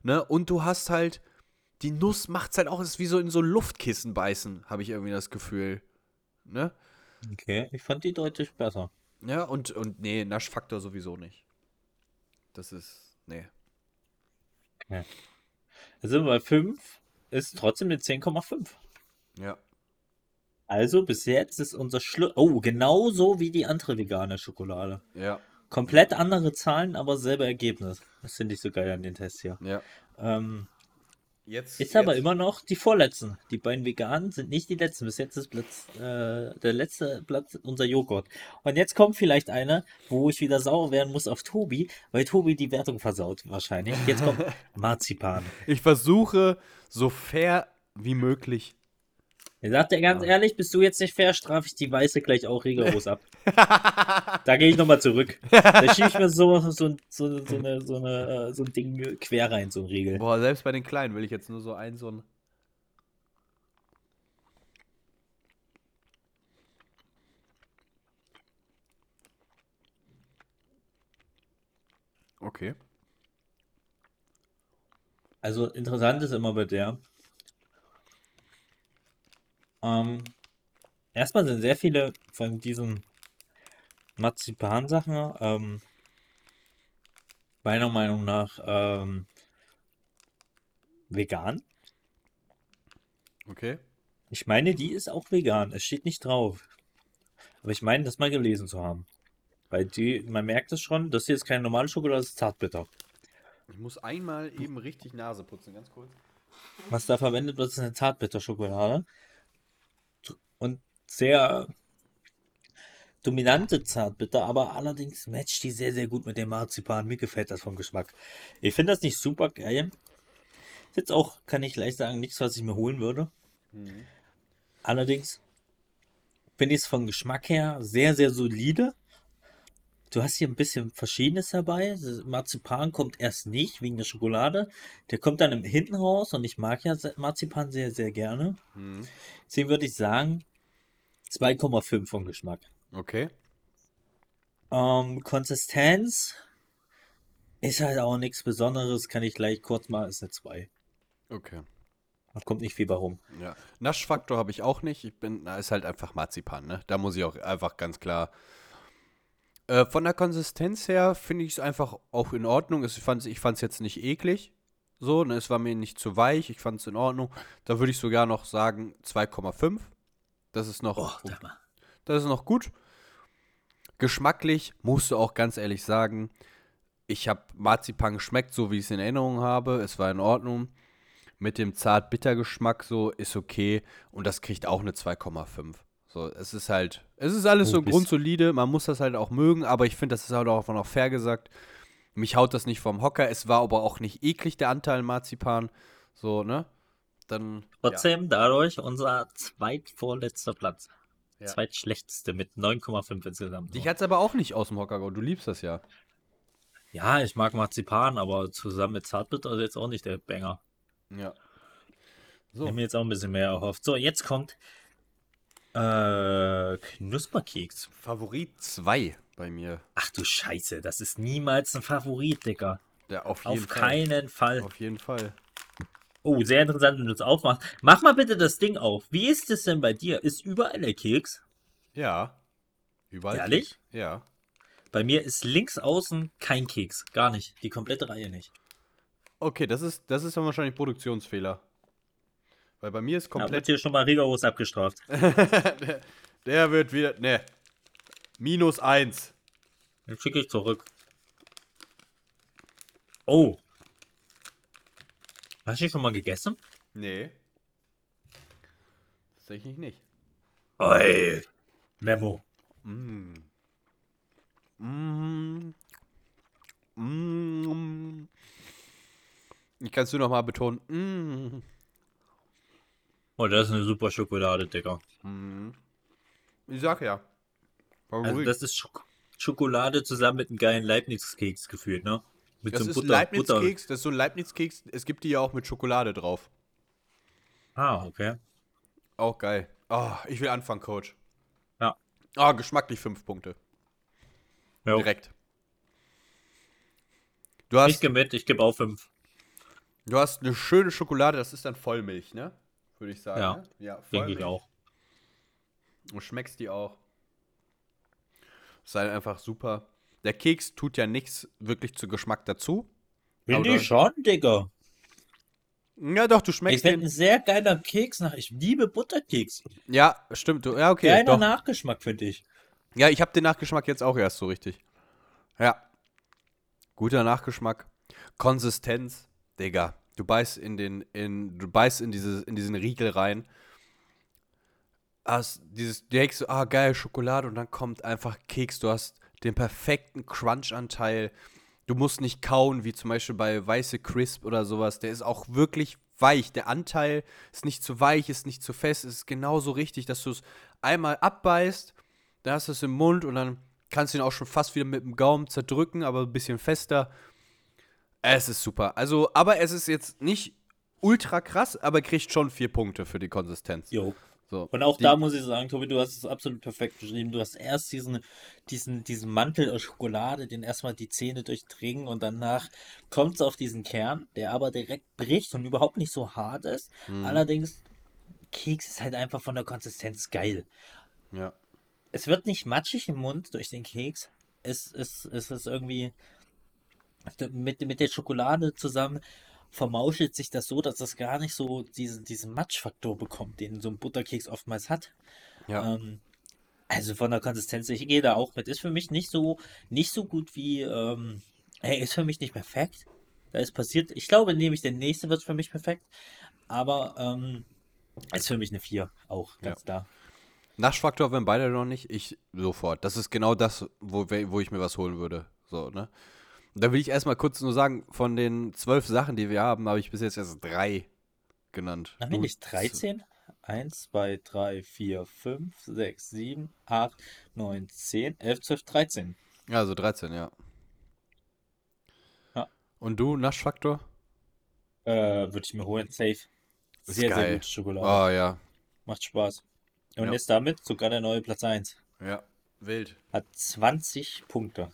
ne? Und du hast halt die Nuss macht's halt auch, es ist wie so in so Luftkissen beißen, habe ich irgendwie das Gefühl, ne? Okay, ich fand die deutlich besser. Ja, und und nee, Naschfaktor sowieso nicht. Das ist nee. Sind wir bei 5, ist trotzdem eine 10,5. Ja. Also bis jetzt ist unser Schluss. Oh, genauso wie die andere vegane Schokolade. Ja. Komplett andere Zahlen, aber selber Ergebnis. Das finde ich so geil an den Tests hier. Ja. Ähm, Jetzt ist aber jetzt- immer noch die vorletzten. Die beiden veganen sind nicht die letzten. Bis jetzt ist Platz, äh, der letzte Platz unser Joghurt. Und jetzt kommt vielleicht einer, wo ich wieder sauer werden muss auf Tobi, weil Tobi die Wertung versaut wahrscheinlich. Jetzt kommt Marzipan. Ich versuche so fair wie möglich. Er sagt dir ganz ehrlich, bist du jetzt nicht fair, strafe ich die Weiße gleich auch rigoros ab. da gehe ich nochmal zurück. Da schiebe ich mir so, so, so, so, eine, so, eine, äh, so ein Ding quer rein, so ein Riegel. Boah, selbst bei den Kleinen will ich jetzt nur so ein so ein Okay. Also interessant ist immer bei der. Ähm, erstmal sind sehr viele von diesen Marzipan-Sachen ähm, meiner Meinung nach ähm, vegan. Okay. Ich meine, die ist auch vegan. Es steht nicht drauf. Aber ich meine, das mal gelesen zu haben. Weil die, man merkt es schon, das hier ist keine normale Schokolade, das ist Zartbitter. Ich muss einmal eben richtig Nase putzen, ganz kurz. Was da verwendet wird, ist eine Zartbitterschokolade. Und sehr dominante Zartbitter, aber allerdings matcht die sehr, sehr gut mit dem Marzipan. Mir gefällt das vom Geschmack. Ich finde das nicht super geil. Ist jetzt auch, kann ich gleich sagen, nichts, was ich mir holen würde. Allerdings finde ich es vom Geschmack her sehr, sehr solide. Du hast hier ein bisschen Verschiedenes dabei. Marzipan kommt erst nicht wegen der Schokolade. Der kommt dann im hinten raus und ich mag ja Marzipan sehr, sehr gerne. Mhm. Deswegen würde ich sagen 2,5 vom Geschmack. Okay. Ähm, Konsistenz ist halt auch nichts Besonderes. Kann ich gleich kurz mal, ist eine 2. Okay. Da kommt nicht viel bei rum. Ja. Naschfaktor habe ich auch nicht. Ich bin, na, ist halt einfach Marzipan, ne? Da muss ich auch einfach ganz klar. Äh, von der Konsistenz her finde ich es einfach auch in Ordnung. Ich fand es ich fand's jetzt nicht eklig. So, ne, es war mir nicht zu weich, ich fand es in Ordnung. Da würde ich sogar noch sagen 2,5. Das ist noch, Oh, mal. das ist noch gut. Geschmacklich musst du auch ganz ehrlich sagen, ich habe Marzipan geschmeckt, so wie ich es in Erinnerung habe. Es war in Ordnung. Mit dem zart-bitter-Geschmack so ist okay. Und das kriegt auch eine 2,5. So, es ist halt, es ist alles Oh, so grundsolide. Man muss das halt auch mögen, aber ich finde, das ist halt auch noch fair gesagt. Mich haut das nicht vom Hocker. Es war aber auch nicht eklig, der Anteil Marzipan. So, ne? Dann. Trotzdem dadurch unser zweitvorletzter Platz. Ja. Zweitschlechteste mit 9,5 insgesamt. Dich nur. hat's aber auch nicht aus dem Hocker gehauen. Du liebst das ja. Ja, ich mag Marzipan, aber zusammen mit Zartbitter ist jetzt auch nicht der Banger. Ja. Ich So. habe mir jetzt auch ein bisschen mehr erhofft. So, jetzt kommt äh, Knusperkeks. Favorit 2 bei mir. Ach du Scheiße, das ist niemals ein Favorit, Digga. Ja, auf jeden Auf Fall. keinen Fall. Auf jeden Fall. Oh, sehr interessant, wenn du es aufmachst. Mach mal bitte das Ding auf. Wie ist es denn bei dir? Ist überall der Keks? Ja. Überall. Ehrlich? Keks. Ja. Bei mir ist links außen kein Keks. Gar nicht. Die komplette Reihe nicht. Okay, das ist, das ist dann wahrscheinlich Produktionsfehler. Weil bei mir ist Ja, wird komplett. hier schon mal rigoros abgestraft. der, der wird wieder. Ne. Minus 1. Den schicke ich zurück. Oh. Hast du schon mal gegessen? Nee. Tatsächlich nicht. Oi. Memo. Mm. Mm. Mm. Ich kann es nur noch mal betonen. Mm. Oh, das ist eine super Schokolade, Digga. Mm. Ich sag ja. Also Favorit. das ist Schok Schokolade zusammen mit einem geilen Leibniz-Keks gefühlt, ne? Mit Das so ist Butter, Leibniz-Keks, das ist so ein Leibniz-Keks. Es gibt die ja auch mit Schokolade drauf. Ah, okay. Auch geil. Oh, ich will anfangen, Coach. Ja. Ah, geschmacklich fünf Punkte. Ja, Direkt. Du ich hast, gehe mit, ich gebe auch fünf. du hast eine schöne Schokolade, das ist dann Vollmilch, ne? Würde ich sagen. Ja, ne? ja Denke ich auch. Du schmeckst die auch. Ist halt einfach super. Der Keks tut ja nichts wirklich zu Geschmack dazu. Finde ich schon, Digga. Ja, doch, du Ich schmeckst finde den. ein sehr geiler Keks nach. Ich liebe Butterkeks. Ja, stimmt. Du, ja, okay. Geiler Doch. Nachgeschmack, finde ich. Ja, ich habe den Nachgeschmack jetzt auch erst so richtig. Ja. Guter Nachgeschmack. Konsistenz, Digga. Du beißt in den, in, du beißt in, dieses, in diesen Riegel rein. Hast dieses, du denkst so, ah, geil, Schokolade und dann kommt einfach Keks. Du hast den perfekten Crunch-Anteil. Du musst nicht kauen, wie zum Beispiel bei Weiße Crisp oder sowas. Der ist auch wirklich weich. Der Anteil ist nicht zu weich, ist nicht zu fest. Es ist genauso richtig, dass du es einmal abbeißt, dann hast du es im Mund und dann kannst du ihn auch schon fast wieder mit dem Gaumen zerdrücken, aber ein bisschen fester. Es ist super. Also, aber es ist jetzt nicht ultra krass, aber kriegt schon vier Punkte für die Konsistenz. Jo. So. Und auch Die- da muss ich sagen, Tobi, du hast es absolut perfekt beschrieben. Du hast erst diesen, diesen, diesen Mantel aus Schokolade, den erstmal die Zähne durchdringen und danach kommt es auf diesen Kern, der aber direkt bricht und überhaupt nicht so hart ist. Mhm. Allerdings, Keks ist halt einfach von der Konsistenz geil. Ja. Es wird nicht matschig im Mund durch den Keks. Es, es, es ist irgendwie mit, mit der Schokolade zusammen vermauschelt sich das so, dass das gar nicht so diesen, diesen Matschfaktor bekommt, den so ein Butterkeks oftmals hat. Ja. Ähm, also von der Konsistenz, ich gehe da auch mit. Ist für mich nicht so, nicht so gut wie, ähm, ist für mich nicht perfekt. Da ist passiert, ich glaube, nämlich der nächste wird für mich perfekt. Aber ähm, ist für mich eine 4 auch, ganz klar. Naschfaktor, wenn beide noch nicht, ich sofort. Das ist genau das, wo, wo ich mir was holen würde. So, ne? Da will ich erstmal kurz nur sagen, von den zwölf Sachen, die wir haben, habe ich bis jetzt erst drei genannt. Haben wir nicht 13? 1, 2, 3, 4, 5, 6, 7, 8, 9, 10, 11, 12, 13. Ja, also 13, ja. Ja. Und du, Naschfaktor? Äh, würde ich mir holen, safe. Ist Sehr, sehr geil. gute Schokolade. Oh ja. Macht Spaß. Und Ja. jetzt damit sogar der neue Platz 1. Ja. Wild. Hat 20 Punkte.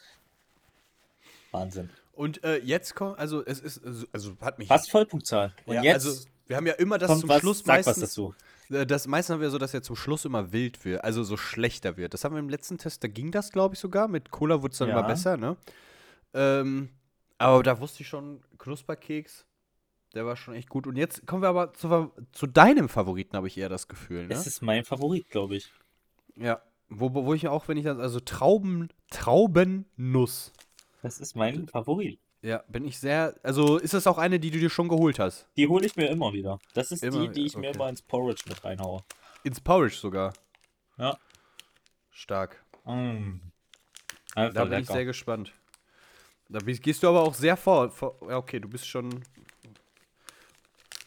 Wahnsinn. Und äh, jetzt kommt, also es ist, also, hat mich. Fast Vollpunktzahl. Und ja, jetzt also wir haben ja immer das zum was, Schluss sag was meistens. dazu. Äh, Das meistens haben wir so, dass er zum Schluss immer wild wird, also so schlechter wird. Das haben wir im letzten Test, da ging das, glaube ich, sogar. Mit Cola wurde es dann Ja. immer besser, ne? Ähm, aber da wusste ich schon, Knusperkeks Der war schon echt gut. Und jetzt kommen wir aber zu, zu deinem Favoriten, habe ich eher das Gefühl. Ne? Das ist mein Favorit, glaube ich. Ja. Wo, wo ich auch, wenn ich das, also Trauben, Traubennuss. Das ist mein Favorit. Ja, bin ich sehr, also ist das auch eine, die du dir schon geholt hast? Die hole ich mir immer wieder. Das ist Immer, die, die ich mir okay. immer ins Porridge mit reinhaue. Ins Porridge sogar. Ja. Stark. Mm. Da Einfach bin ich lecker. sehr gespannt. Da bist- gehst du aber auch sehr vor. vor ja, okay, du bist schon.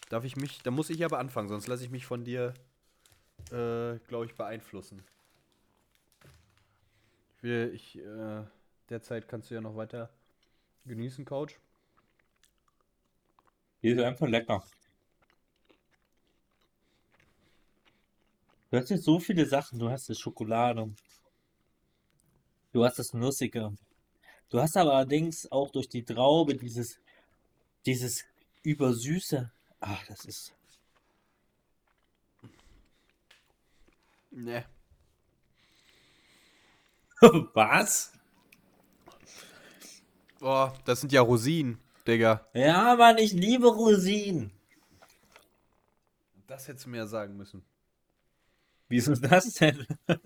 Darf ich mich. Da muss ich aber anfangen, sonst lasse ich mich von dir, äh, glaube ich, beeinflussen. Ich will, ich, äh, derzeit kannst du ja noch weiter genießen, Coach. Die ist einfach lecker. Du hast jetzt so viele Sachen. Du hast die Schokolade. Du hast das Nussige. Du hast aber allerdings auch durch die Traube dieses, dieses Übersüße. Ach, das ist. Ne. Was? Boah, das sind ja Rosinen, Digga. Ja, Mann, ich liebe Rosinen. Das hättest du mir ja sagen müssen. Wieso das denn?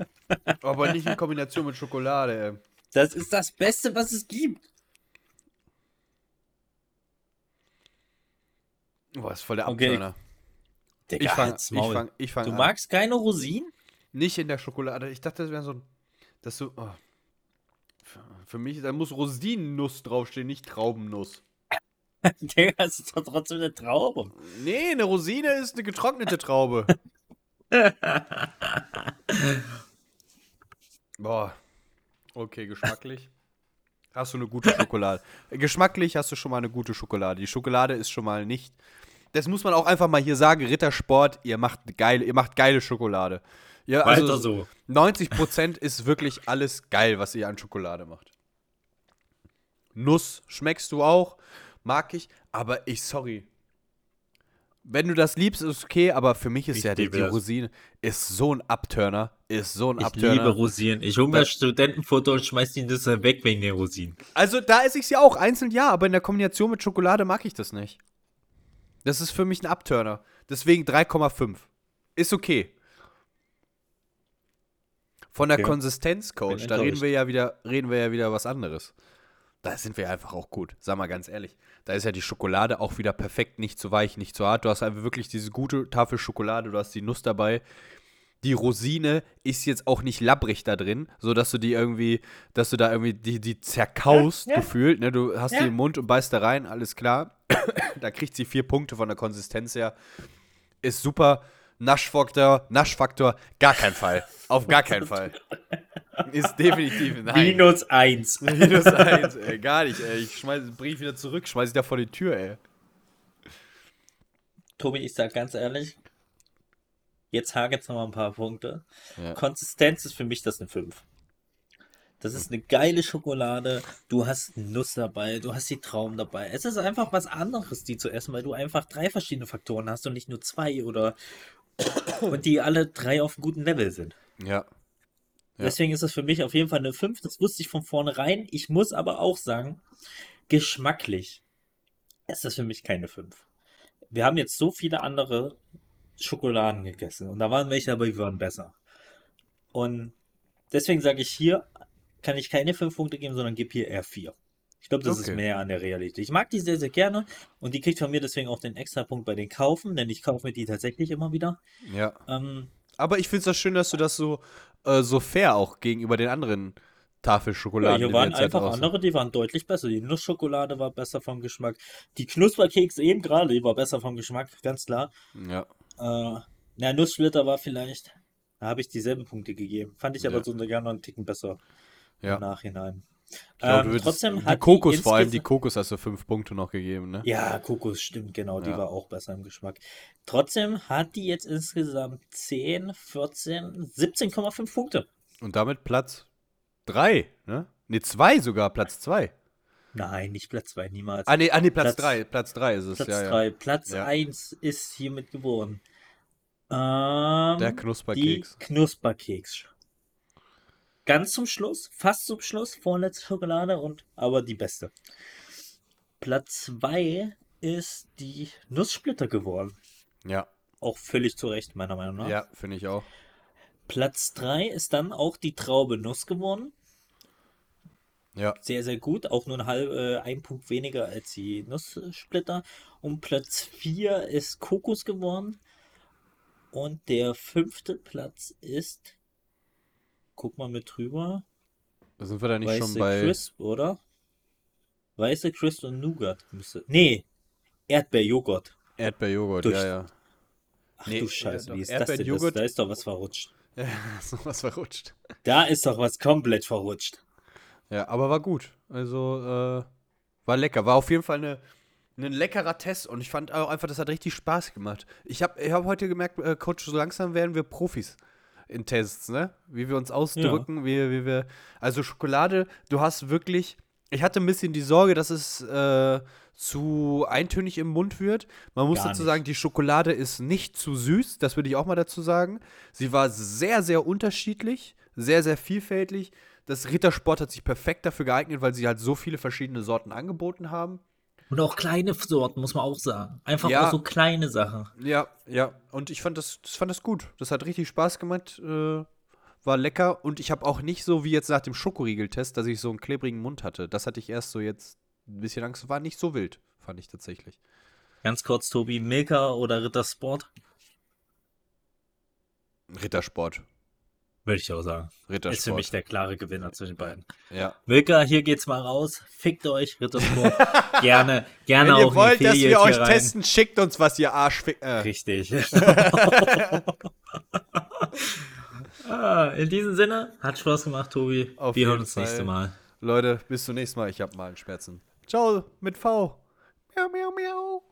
Aber nicht in Kombination mit Schokolade, ey. Das ist das Beste, was es gibt. Boah, ist voll der Okay, Abturner. Digga, Ich fang, ich fang, ich fang Du an. magst keine Rosinen? Nicht in der Schokolade. Ich dachte, das wäre so ein. Das so. Oh. Für, mich, da muss Rosinennuss draufstehen, nicht Traubennuss. Digga, das ist doch trotzdem eine Traube. Nee, eine Rosine ist eine getrocknete Traube. Boah. Okay, geschmacklich. Hast du eine gute Schokolade. Geschmacklich hast du schon mal eine gute Schokolade. Die Schokolade ist schon mal nicht. Das muss man auch einfach mal hier sagen, Rittersport, ihr macht geile, ihr macht geile Schokolade. Ja, also Weiter so. 90% ist wirklich alles geil, was ihr an Schokolade macht. Nuss schmeckst du auch, mag ich, aber ich, sorry. Wenn du das liebst, ist okay, aber für mich ist Ich ja die, die das. Rosine ist so ein Abturner, ist so ein Ich Abturner. liebe Rosinen. Ich hole mir das Studentenfoto und schmeiß die Nüsse weg wegen den Rosinen. Also da esse ich sie auch einzeln ja, aber in der Kombination mit Schokolade mag ich das nicht. Das ist für mich ein Abturner. Deswegen 3,5. Ist okay. Von der Okay. Konsistenz, Coach, da reden wir ja wieder, reden wir ja wieder was anderes. Da sind wir einfach auch gut. Sag mal ganz ehrlich. Da ist ja die Schokolade auch wieder perfekt, nicht zu weich, nicht zu hart. Du hast einfach wirklich diese gute Tafel Schokolade, du hast die Nuss dabei. Die Rosine ist jetzt auch nicht labbrig da drin, so dass du die irgendwie, dass du da irgendwie die, die zerkaust gefühlt. Ne? Du hast die im Mund und beißt da rein, alles klar. da kriegt sie vier Punkte von der Konsistenz her. Ist super. Naschfaktor, Naschfaktor, gar kein Fall. Auf gar keinen Fall. Ist definitiv nein. Minus eins. Minus eins, ey, gar nicht, ey. Ich schmeiß den Brief wieder zurück, schmeiß ich da vor die Tür, ey. Tobi, ich sag ganz ehrlich, jetzt hagelt's noch mal ein paar Punkte. Ja. Konsistenz ist für mich das eine 5. Das ist eine geile Schokolade. Du hast Nuss dabei, du hast die Trauben dabei. Es ist einfach was anderes, die zu essen, weil du einfach drei verschiedene Faktoren hast und nicht nur zwei oder und die alle drei auf einem guten Level sind. Ja. Ja. Deswegen ist es für mich auf jeden Fall eine 5. Das wusste ich von vornherein. Ich muss aber auch sagen, geschmacklich ist das für mich keine 5. Wir haben jetzt so viele andere Schokoladen gegessen und da waren welche dabei, die waren besser. Und deswegen sage ich hier, kann ich keine 5 Punkte geben, sondern gebe hier eher 4. Ich glaube, das Okay. ist mehr an der Realität. Ich mag die sehr, sehr gerne und die kriegt von mir deswegen auch den extra Punkt bei den Kaufen, denn ich kaufe mir die tatsächlich immer wieder. Ja. Ähm, Aber ich finde es das schön, dass du das so, äh, so fair auch gegenüber den anderen Tafelschokoladen. Ja, hier waren einfach raus- andere, die waren deutlich besser. Die Nussschokolade war besser vom Geschmack. Die Knusperkeks eben gerade, die war besser vom Geschmack, ganz klar. Ja. Äh, na, Nusssplitter war vielleicht, da habe ich dieselben Punkte gegeben. Fand ich aber Ja. so gerne einen Ticken besser Ja. im Nachhinein. Glaub, Ähm, trotzdem die hat Kokos, die vor allem die Kokos hast du fünf Punkte noch gegeben, ne? Ja, Kokos, stimmt, genau, die Ja. war auch besser im Geschmack. Trotzdem hat die jetzt insgesamt 10, 14, 17,5 Punkte. Und damit Platz drei, ne? Ne, zwei sogar, Platz zwei. Nein, nicht Platz 2, niemals. Ah, nee, ah, nee Platz, Platz- drei. Platz drei ist es, Platz ja, ja. 3. Platz Ja. 1 ist hiermit geboren. Ähm, Der die Knusperkeks. Ganz zum Schluss, fast zum Schluss, vorletzte Schokolade und aber die beste. Platz 2 ist die Nusssplitter geworden. Ja, Auch völlig zu Recht, meiner Meinung nach. ja, finde ich auch. Platz 3 ist dann auch die Traube Nuss geworden. Ja, Sehr, sehr gut. Auch nur ein, halb, äh, ein Punkt weniger als die Nusssplitter. Und Platz 4 ist Kokos geworden. Und der fünfte Platz ist. Guck mal mit drüber. sind wir da nicht Weiße schon bei. Crisp, oder? Weiße Crisp und Nougat müsste. Nee, Erdbeerjoghurt. Erdbeerjoghurt, Durch- ja, ja. Ach Nee, du äh, Scheiße, wie ist das denn? Das, da ist doch was verrutscht. so was verrutscht. Da ist doch was komplett verrutscht. Ja, aber war gut. Also, äh, war lecker. War auf jeden Fall eine, ein leckerer Test und ich fand auch einfach, das hat richtig Spaß gemacht. Ich habe ich hab heute gemerkt, äh, Coach, so langsam werden wir Profis in Tests, ne? Wie wir uns ausdrücken, wie, wie wir. Also Schokolade, du hast wirklich. Ich hatte ein bisschen die Sorge, dass es äh, zu eintönig im Mund wird. Man muss Gar dazu nicht. sagen, die Schokolade ist nicht zu süß, das würde ich auch mal dazu sagen. Sie war sehr, sehr unterschiedlich, sehr, sehr vielfältig. Das Rittersport hat sich perfekt dafür geeignet, weil sie halt so viele verschiedene Sorten angeboten haben. Und auch kleine Sorten, muss man auch sagen. Einfach Ja. auch so kleine Sachen. Ja, ja. Und ich fand das, das fand das gut. Das hat richtig Spaß gemacht. Äh, war lecker. Und ich habe auch nicht so wie jetzt nach dem Schokoriegeltest, dass ich so einen klebrigen Mund hatte. Das hatte ich erst so jetzt ein bisschen Angst. War nicht so wild, fand ich tatsächlich. Ganz kurz, Tobi, Milka oder Rittersport? Rittersport. Würde ich auch sagen. Rittersport. Ist für mich der klare Gewinner zwischen beiden. ja. Milka, hier geht's mal raus. Fickt euch, Rittersport. gerne, gerne Wenn auch ihr ein wollt, dass wir euch rein. testen, schickt uns was, ihr Arschfick. Äh. Richtig. ah, in diesem Sinne, hat Spaß gemacht, Tobi. Auf Wir hören uns das nächste Fall. Mal. Leute, bis zum nächsten Mal. Ich hab Magenschmerzen. Ciao mit V. Miau, miau, miau.